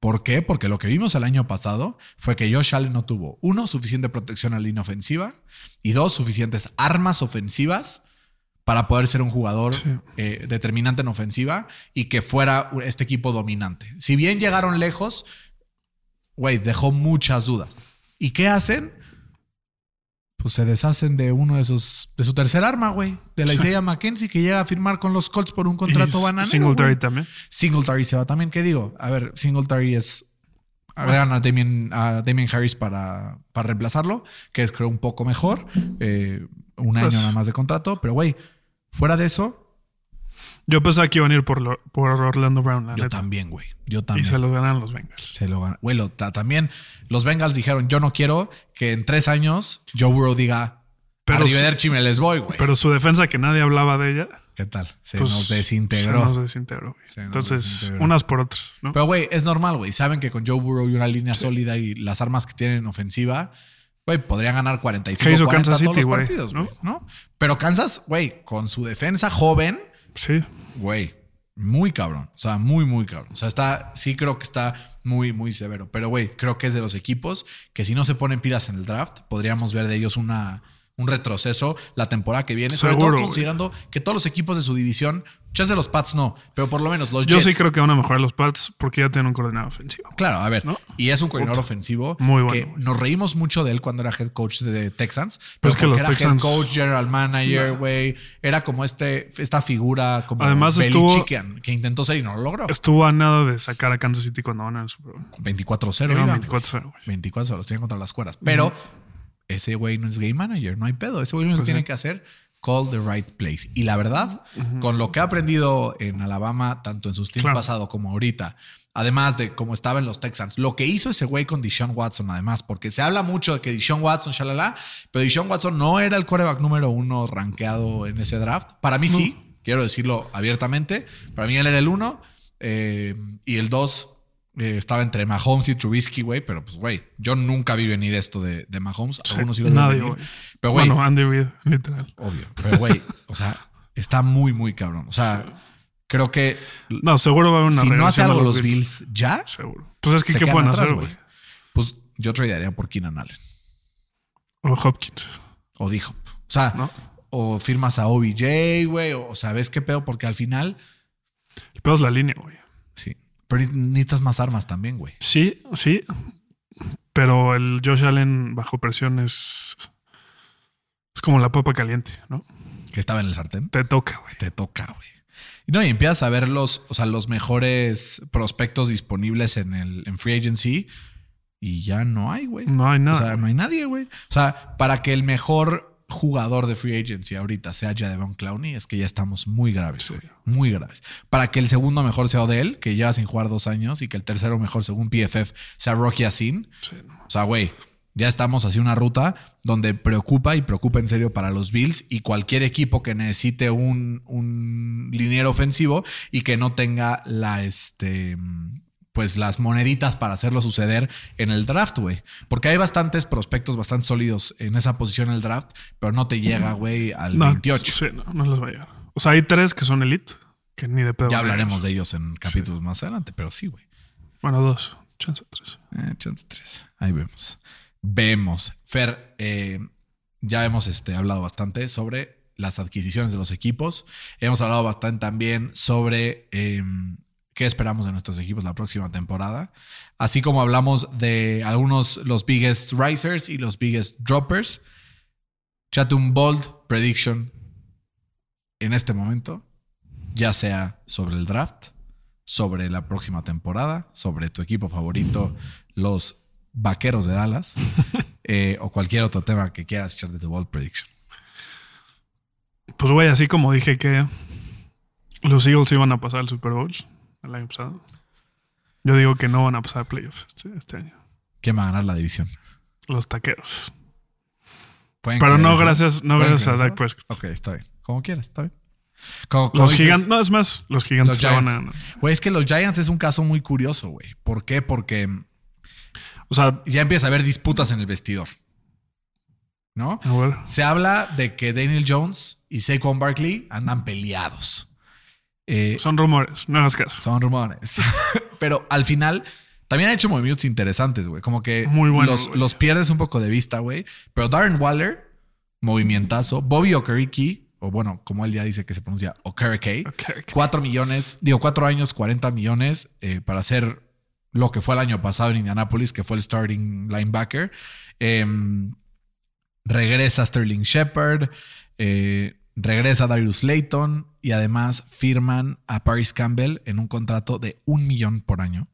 ¿Por qué? Porque lo que vimos el año pasado fue que Josh Allen no tuvo, uno, suficiente protección a la línea ofensiva y dos, suficientes armas ofensivas para poder ser un jugador Sí. eh, determinante en ofensiva y que fuera este equipo dominante. Si bien llegaron lejos, güey, dejó muchas dudas. ¿Y qué hacen? Pues se deshacen de uno de esos, de su tercer arma, güey, de la. Isaiah McKenzie, que llega a firmar con los Colts por un contrato Y bananero. Singletary güey. también. Singletary se va también. ¿Qué digo? A ver, Singletary es. Agregan a Damien, a Damien Harris para, para reemplazarlo, que es creo un poco mejor. eh, un año Pues- nada más de contrato. Pero, güey, fuera de eso, Yo pensaba que iban a ir por, lo- por Orlando Brown, la yo neta. también, güey. Yo Y también. se lo ganan los Bengals. Se lo ganan. Güey, lo- ta- también los Bengals dijeron: Yo no quiero que en tres años Joe Burrow diga. Pero Arrivederci me les voy, güey. Pero su defensa, que nadie hablaba de ella, ¿Qué tal? Se pues, nos desintegró. Se nos desintegró. güey. Se nos Entonces, desintegró. unas por otras, ¿no? Pero, güey, es normal, güey. Saben que con Joe Burrow y una línea sólida y las armas que tienen en ofensiva, güey, podrían ganar 45 ¿Qué hizo 40 Kansas todos City, los partidos, ¿No? güey, ¿no? Pero Kansas, güey, con su defensa joven, sí. güey, muy cabrón. O sea, muy, muy cabrón. O sea, está, sí creo que está muy, muy severo. Pero, güey, creo que es de los equipos que si no se ponen pilas en el draft, podríamos ver de ellos una, un retroceso la temporada que viene. Sobre todo considerando que todos los equipos de su división, chance de los Pats no, pero por lo menos los Yo Jets. sí creo que van a mejorar los Pats porque ya tienen un coordinador ofensivo. Claro, a ver. ¿No? Y es un coordinador ofensivo Muy bueno, que nos reímos mucho de él cuando era head coach de Texans. Pero es que porque los era Texans- head coach, general manager, güey. Era como este, esta figura como Además estuvo- que, intentó ser y no lo logró. Estuvo a nada de sacar a Kansas City cuando van al Super Bowl. 24-0. Iban iban, 24-0, güey. 24 los tienen contra las cuerdas. Pero ese güey no es game manager, no hay pedo. Ese güey lo que tiene que hacer call the right place. Y la verdad, con lo que ha aprendido en Alabama, tanto en sus teams Claro. pasado como ahorita, además de cómo estaba en los Texans, lo que hizo ese güey con Deshaun Watson, además, porque se habla mucho de que Deshaun Watson, shalala, pero Deshaun Watson no era el quarterback número uno rankeado en ese draft. Para mí sí, quiero decirlo abiertamente. Para mí él era el uno eh, y el dos eh, estaba entre Mahomes y Trubisky, güey, pero pues, güey, yo nunca vi venir esto de, de Mahomes. Sí, Algunos sí lo vieron nadie, güey. Pero, güey, Bueno, Andy Reid, literal. obvio. Pero, güey, o sea, está muy, muy cabrón. O sea, creo que No, seguro va a haber una si no hace algo los Bills ya, Seguro. Pues es que, ¿qué pueden atrás, hacer, güey? Pues yo tradearía por Keenan Allen O Hopkins, o dijo. O sea, ¿no? o firmas a OBJ, güey, o, o sabes qué pedo, porque al final, El pedo es la línea, güey. sí. Pero necesitas más armas también, güey. Sí, sí. Pero el Josh Allen bajo presión es. Es como la papa caliente, ¿no? Que estaba en el sartén. Te toca, güey. Te toca, güey. Y no, y empiezas a ver los, o sea, los mejores prospectos disponibles en el en free agency. y ya no hay, güey. No hay nada. O sea, no hay nadie, güey. O sea, para que el mejor jugador de free agency ahorita sea Jadevon Clowney, es que ya estamos muy graves, güey. Muy graves. Para que el segundo mejor sea Odell, que lleva sin jugar dos años, y que el tercero mejor, según PFF, sea Rocky Asin. Sí. O sea, güey, ya estamos hacia una ruta donde preocupa y preocupa en serio para los Bills y cualquier equipo que necesite un, un liniero ofensivo y que no tenga la, este, pues las moneditas para hacerlo suceder en el draft, güey. Porque hay bastantes prospectos bastante sólidos en esa posición en el draft, pero no te llega, güey, al No, 28. Sí, no, no les va a llegar. O sea, hay tres que son elite, que ni de pedo. Ya hablaremos de ellos en capítulos más adelante, pero sí, güey. Bueno, dos. Chance tres. Eh, chance tres. Ahí vemos. Vemos. Fer, eh, ya hemos este, hablado bastante sobre las adquisiciones de los equipos. Hemos hablado bastante también sobre eh, qué esperamos de nuestros equipos la próxima temporada. Así como hablamos de algunos, los biggest risers y los biggest droppers. Chate un bold prediction en este momento, ya sea sobre el draft, sobre la próxima temporada, sobre tu equipo favorito, los vaqueros de Dallas, eh, o cualquier otro tema que quieras echar de tu bold prediction. Pues, güey, así como dije que los Eagles iban a pasar al Super Bowl el año pasado, yo digo que no van a pasar a playoffs este, este año. ¿Quién va a ganar la división? Los taqueros. ¿Pueden Pero no eso? gracias, no ¿Pueden gracias a Dak? Prescott. Ok, está bien. Como quieras, está bien. Como- como Los gigantes, no, es más, los gigantes Los van a ganar. Güey, es que los Giants es un caso muy curioso, güey. ¿Por qué? Porque O sea, ya empieza a haber disputas en el vestidor. ¿No? Se habla de que Daniel Jones y Saquon Barkley andan peleados. Eh, son rumores, no hagas caso. Son rumores. Pero al final también ha hecho movimientos interesantes, güey. Como que Muy los, pierdes un poco de vista, güey. Pero Darren Waller, movimientazo. Bobby Okereke, o bueno, como él ya dice que se pronuncia Okereke. Ok, ok. Cuatro millones, digo, cuatro años, 40 millones eh, para hacer lo que fue el año pasado en Indianapolis, que fue el starting linebacker. Em, regresa Sterling Shepard, eh, regresa Darius Layton y además firman a Paris Campbell en un contrato de un millón por año.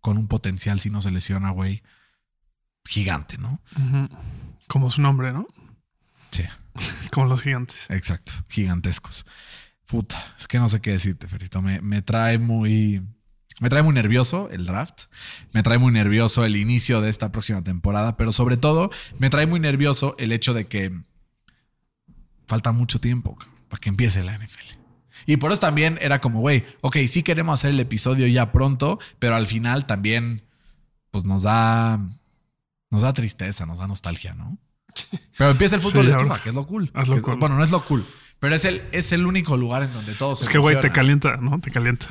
Con un potencial, si no se lesiona, güey, gigante, ¿no? Como su nombre, ¿no? Sí, Como los gigantes. exacto, gigantescos. Puta, es que no sé qué decirte, Ferito. Me, me trae muy. Me trae muy nervioso el draft. Me trae muy nervioso el inicio de esta próxima temporada. Pero sobre todo, me trae muy nervioso el hecho de que falta mucho tiempo cabrón, para que empiece la NFL. Y por eso también era como, güey, ok, sí queremos hacer el episodio ya pronto, pero al final también, pues nos da. Nos da tristeza, nos da nostalgia, ¿no? Pero empieza el fútbol Sí, de ahora- estufa, que es lo cool. haz lo Que- cool. Bueno, no es lo cool, pero es el, es el único lugar en donde todo se Es que, güey, te calienta, ¿no? Te calienta.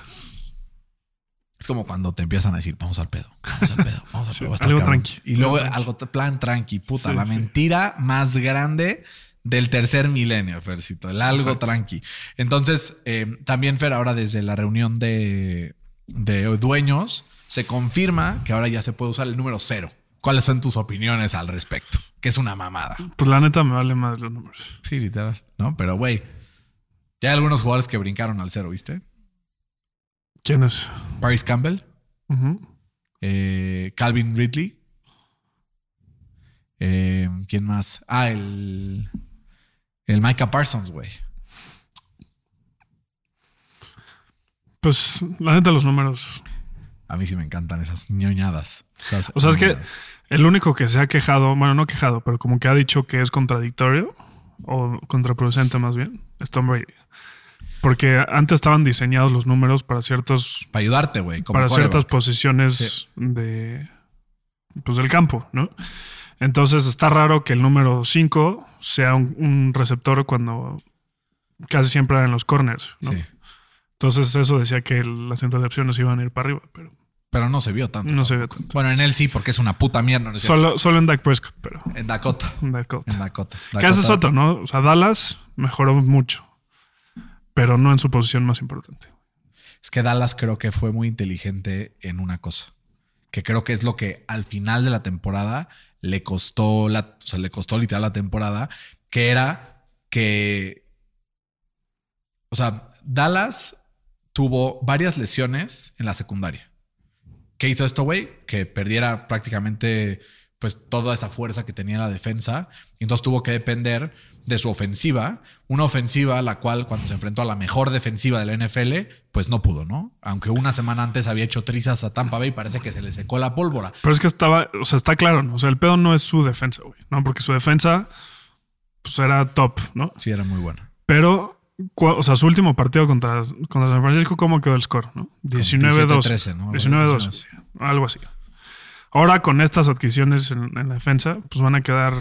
Es como cuando te empiezan a decir, vamos al pedo, vamos al pedo, vamos al pedo. algo cabrón". tranqui, Y luego algo tranqui. plan tranqui, puta, Sí, la mentira más grande del tercer milenio, Fercito, el algo Exacto. tranqui. Entonces, eh, también, Fer, ahora desde la reunión de, de dueños, se confirma que ahora ya se puede usar el número cero. ¿Cuáles son tus opiniones al respecto? Que es una mamada. Pues la neta me vale más los números. Sí, literal. ¿No? Pero, güey, ya hay algunos jugadores que brincaron al cero, ¿viste? ¿Quién es? Paris Campbell, eh, Calvin Ridley. Eh, ¿Quién más? Ah, el. El Micah Parsons, güey. Pues la neta los números. A mí sí me encantan esas ñoñadas. Esas O sea, es que el único que se ha quejado, bueno, no quejado, pero como que ha dicho que es contradictorio o contraproducente más bien, es Tom Brady. Porque antes estaban diseñados los números para ciertos Para ayudarte, güey. para ciertas posiciones de pues del campo, ¿no? Entonces está raro que el número 5 sea un, un receptor cuando casi siempre eran los corners, ¿no? Sí. Entonces eso decía que las intercepciones iban a ir para arriba, pero Pero no se vio tanto. no se ve tanto. Bueno, en él sí, porque es una puta mierda. Solo, solo en Dak Prescott, pero En Dakota. en Dakota. En Dakota. Que ese es Dakota- otro, ¿no? O sea, Dallas mejoró mucho, pero no en su posición más importante. Es que Dallas creo que fue muy inteligente en una cosa. Que creo que es lo que al final de la temporada le costó la, o sea, le costó literal la temporada, que era que. O sea, Dallas tuvo varias lesiones en la secundaria. ¿Qué hizo esto, güey? Que perdiera prácticamente pues toda esa fuerza que tenía la defensa. Y entonces tuvo que depender de su ofensiva. Una ofensiva la cual cuando se enfrentó a la mejor defensiva de la NFL, pues no pudo, ¿no? Aunque una semana antes había hecho trizas a Tampa Bay, parece que se le secó la pólvora. Pero es que estaba, o sea, está claro, ¿no? O sea, el pedo no es su defensa, güey, ¿no? Porque su defensa, pues era top, ¿no? Sí, era muy buena. Pero, o sea, su último partido contra, contra San Francisco, ¿cómo quedó el score? ¿no? 19-12. 17-13, ¿no? 19-12, sí, algo así. Ahora con estas adquisiciones en, en la defensa, pues van a quedar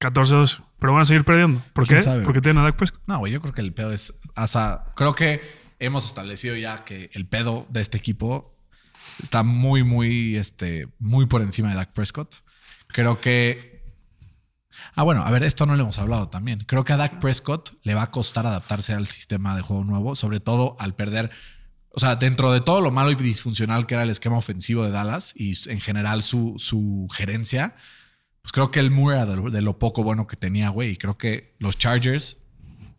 14-12. Pero van a seguir perdiendo. ¿Por ¿Quién qué? sabe, Porque tienen a Dak Prescott. No, güey, yo creo que el pedo es. O sea, creo que hemos establecido ya que el pedo de este equipo está muy, muy, este, muy por encima de Dak Prescott. Creo que. Ah, bueno, a ver, esto no le hemos hablado también. Creo que a Dak Prescott le va a costar adaptarse al sistema de juego nuevo, sobre todo al perder. O sea, dentro de todo lo malo y disfuncional que era el esquema ofensivo de Dallas y en general su, su gerencia, pues creo que el Moore era de lo, de lo poco bueno que tenía, güey. Y creo que los Chargers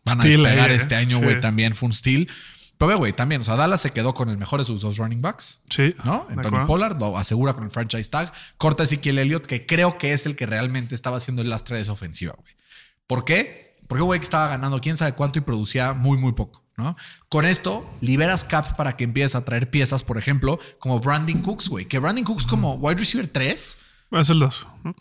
van Steal a despegar ¿eh? este año, Sí. güey. También fue un steal. Pero, ve, güey, también, o sea, Dallas se quedó con el mejor de sus dos running backs. Sí. ¿no? Anthony. Pollard lo asegura con el franchise tag. Corta Ezequiel Elliott, que creo que es el que realmente estaba haciendo el lastre de esa ofensiva, güey. ¿Por qué? Porque, güey, que estaba ganando quién sabe cuánto y producía muy, muy poco, ¿no? Con esto, liberas cap para que empieces a traer piezas, por ejemplo, como Brandon Cooks, güey. Que Brandon Cooks como wide receiver 3. Es el 2. ¿no?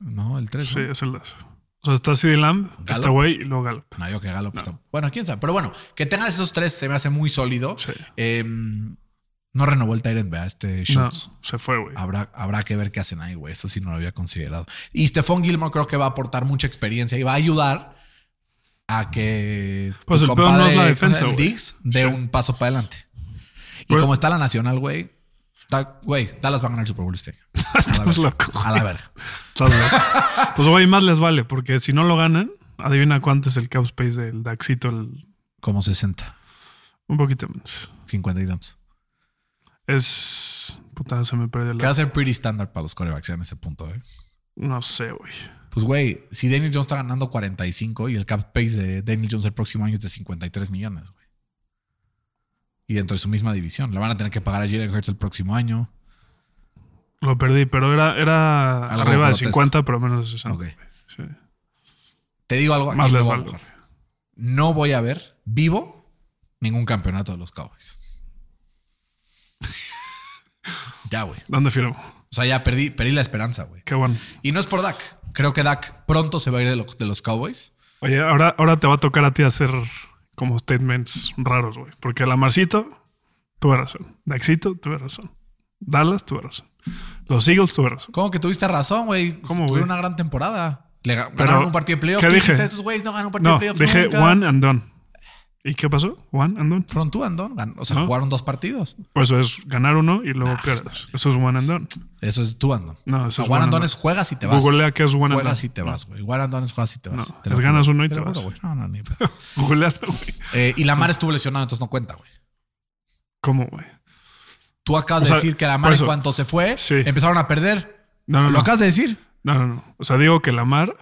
No, el 3. Sí, es el 2. O sea, está CD Lamb, este güey y luego Gallup. No, yo que Gallup está- Bueno, quién sabe. Pero bueno, que tengas esos tres se me hace muy sólido. Sí. Eh, no renovó el Tyrant, vea, este No, Schultz. se fue, güey. Habrá, habrá que ver qué hacen ahí, güey. Esto sí no lo había considerado. Y Stephon Gilmore creo que va a aportar mucha experiencia y va a ayudar a que Pues tu el peor no es la compadre, defensa, el. Diggs dé Sí. un paso para adelante. Y Pues- como está la nacional, güey, güey, Dallas va a ganar el Super Bowl este año. A la Estás loco. A la verga. Estás loco. pues, güey, más les vale, porque si no lo ganan, adivina cuánto es el cap space del Daxito, el- Como 60, un poquito menos. 50 y tantos. Es. Puta, se me perdió Que va a la. ser pretty standard para los corebacks en ese punto, ¿eh? No sé, güey. Pues, güey, si Daniel Jones está ganando 45 y el cap space de Daniel Jones el próximo año es de 53 millones, güey. Y dentro de su misma división. Le van a tener que pagar a Jalen Hurts el próximo año. Lo perdí, pero era, era Algo arriba de grotesco. 50, pero menos de 60. Ok. Sí. Te digo algo aquí. Más les voy a. No voy a ver vivo ningún campeonato de los Cowboys. ya, güey. ¿Dónde firmo? O sea, ya perdí, perdí la esperanza, güey. Qué bueno. Y no es por Dak. Creo que Dak pronto se va a ir de, lo- de los Cowboys. Oye, ahora, ahora te va a tocar a ti hacer como statements raros, güey. Porque Lamarcito, tuve razón. Daxito, tuve razón. Dallas, tuve razón. Los Eagles, tuve razón. ¿Cómo que tuviste razón, güey? ¿Cómo, Tuvieron güey? una gran temporada. Le ga- Pero, ganaron un partido de playoffs. ¿qué Tú dije? dijiste, estos güeyes no ganan un partido No, de playoffs dije nunca". one and done. ¿Y qué pasó? One and done. Fueron tú and done. O sea, ¿No? jugaron dos partidos. Pues eso es ganar uno y luego pierdes. Eso es one and done. Eso es tú and done. No, eso es one one and and done done. es juegas y te vas. Googlea qué es one and done. Juegas y te vas, güey. One and done es juegas y te vas. No, Te es juro. ganas uno y te vas. juro. No, no, ni. Googlealo, güey. Eh, y Lamar estuvo lesionado, entonces no cuenta, güey. ¿Cómo, güey? Tú acabas O de decir que por Lamar en cuanto se fue, Sí. empezaron a perder. No, no, ¿Lo no. acabas de decir? No, no, no. O sea, digo que Lamar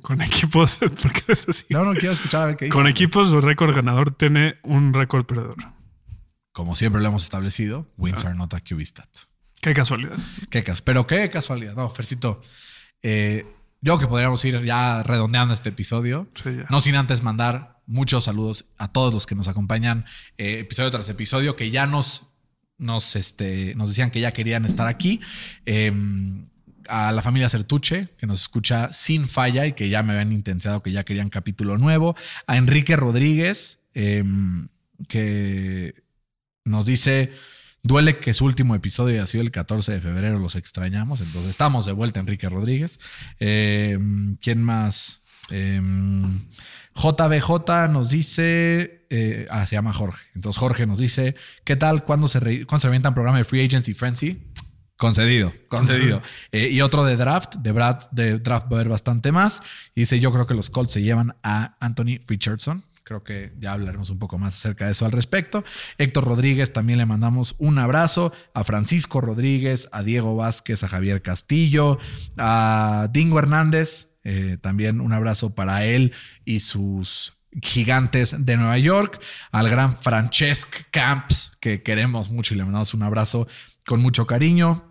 con equipos. ¿Por qué es así? No, no quiero escuchar a ver qué dice. Con equipos, su récord ganador tiene un récord perdedor. Como siempre lo hemos establecido, Ah. wins are not a QB stat. Qué casualidad. Qué cas pero qué casualidad. No, Fercito. eh, yo que podríamos ir ya redondeando este episodio. Sí, ya. No sin antes mandar muchos saludos a todos los que nos acompañan eh, episodio tras episodio, que ya nos, nos, este, nos decían que ya querían estar aquí. Eh, a la familia Certuche, que nos escucha sin falla y que ya me habían intensiado que ya querían capítulo nuevo. A Enrique Rodríguez, eh, que nos dice, duele que su último episodio haya sido el 14 de febrero, los extrañamos. Entonces estamos de vuelta, Enrique Rodríguez. Eh, ¿Quién más? JBJ nos dice, eh, ah, se llama Jorge. Entonces Jorge nos dice, ¿qué tal? ¿Cuándo se, re- ¿cuándo se revienta un programa de Free Agency Frenzy? Concedido, concedido. Eh, y otro de draft, de, Brad, de draft va a haber bastante más. Y dice, yo creo que los Colts se llevan a Anthony Richardson. Creo que ya hablaremos un poco más acerca de eso al respecto. Héctor Rodríguez también le mandamos un abrazo. A Francisco Rodríguez, a Diego Vázquez, a Javier Castillo, a Dingo Hernández. eh, también un abrazo para él y sus gigantes de Nueva York, al gran Francesc Camps, que queremos mucho y le mandamos un abrazo con mucho cariño.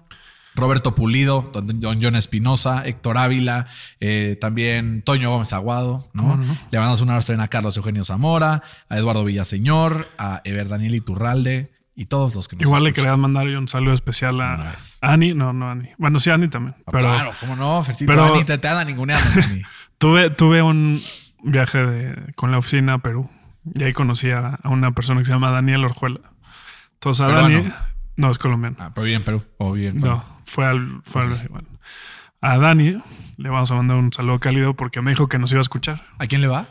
Roberto Pulido, don, John Espinosa, Héctor Ávila, eh, también Toño Gómez Aguado, ¿no? Le mandamos un abrazo también a Carlos Eugenio Zamora, a Eduardo Villaseñor, a Ever Daniel Iturralde y todos los que nos Igual le escuchan. quería mandar un saludo especial a. Ani. No, no Ani. Bueno, sí, Ani también. Ah, Pero claro, cómo no, Fercito, pero- Ani, te, te anda ninguneando. Ani. tuve, tuve un viaje de, con la oficina a Perú. Y ahí conocí a, a una persona que se llama Daniel Orjuela. Entonces a. No, es colombiano. Ah, pero bien Perú, o bien Perú. No, fue al. Fue al bueno. A Dani le vamos a mandar un saludo cálido porque me dijo que nos iba a escuchar. ¿A quién le va?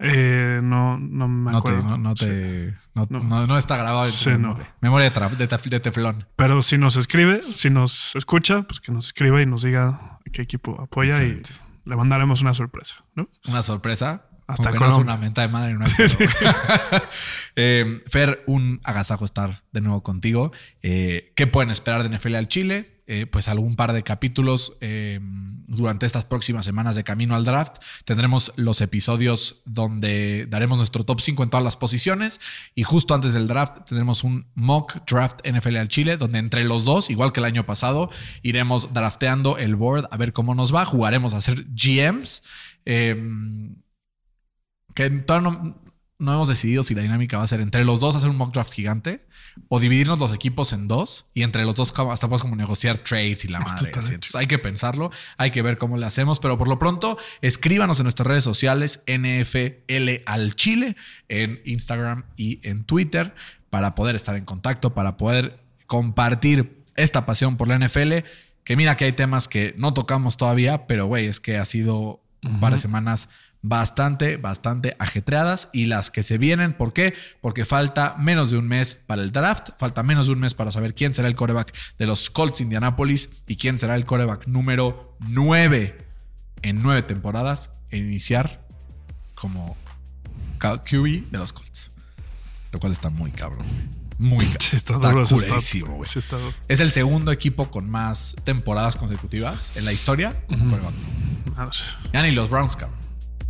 Eh, no, no me No te, acuerdo. no, te, no, No. está grabado en Sí, no. memoria. Memoria de, de, teflón. Pero si nos escribe, si nos escucha, pues que nos escriba y nos diga qué equipo apoya Excelente. y le mandaremos una sorpresa, ¿no? Una sorpresa. Hasta Colombia. una menta de madre. Eh, Fer, un agasajo estar de nuevo contigo. Eh, ¿Qué pueden esperar de NFL al Chile? Eh, pues algún par de capítulos eh, durante estas próximas semanas de camino al draft. Tendremos los episodios donde daremos nuestro top 5 en todas las posiciones. Y justo antes del draft tendremos un mock draft NFL al Chile, donde entre los dos, igual que el año pasado, iremos drafteando el board a ver cómo nos va. Jugaremos a ser GMs. Eh, que todavía no, no hemos decidido si la dinámica va a ser entre los dos hacer un mock draft gigante o dividirnos los equipos en dos y entre los dos hasta podemos como negociar trades y la madre. así. Entonces hay que pensarlo, hay que ver cómo le hacemos, pero por lo pronto escríbanos en nuestras redes sociales NFL al Chile en Instagram y en Twitter para poder estar en contacto, para poder compartir esta pasión por la NFL. Que mira que hay temas que no tocamos todavía, pero güey, es que ha sido un par de semanas bastante, bastante ajetreadas y las que se vienen, ¿por qué? Porque falta menos de un mes para el draft, falta menos de un mes para saber quién será el coreback de los Colts de Indianapolis y quién será el coreback número 9 en nueve temporadas en iniciar como QB de los Colts. Lo cual está muy cabrón. Muy cabrón. Sí, está, duro. está- duro. Es el segundo equipo con más temporadas consecutivas en la historia. Ya ni los Browns, cabrón.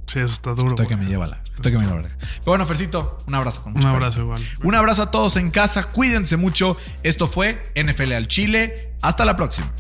Sí, eso está duro. Estoy que me lleva la. Estoy que me lleva la. Pero bueno, Fercito, un abrazo. Con Un abrazo cariño. igual. Un abrazo a todos en casa. Cuídense mucho. Esto fue NFL al Chile. Hasta la próxima.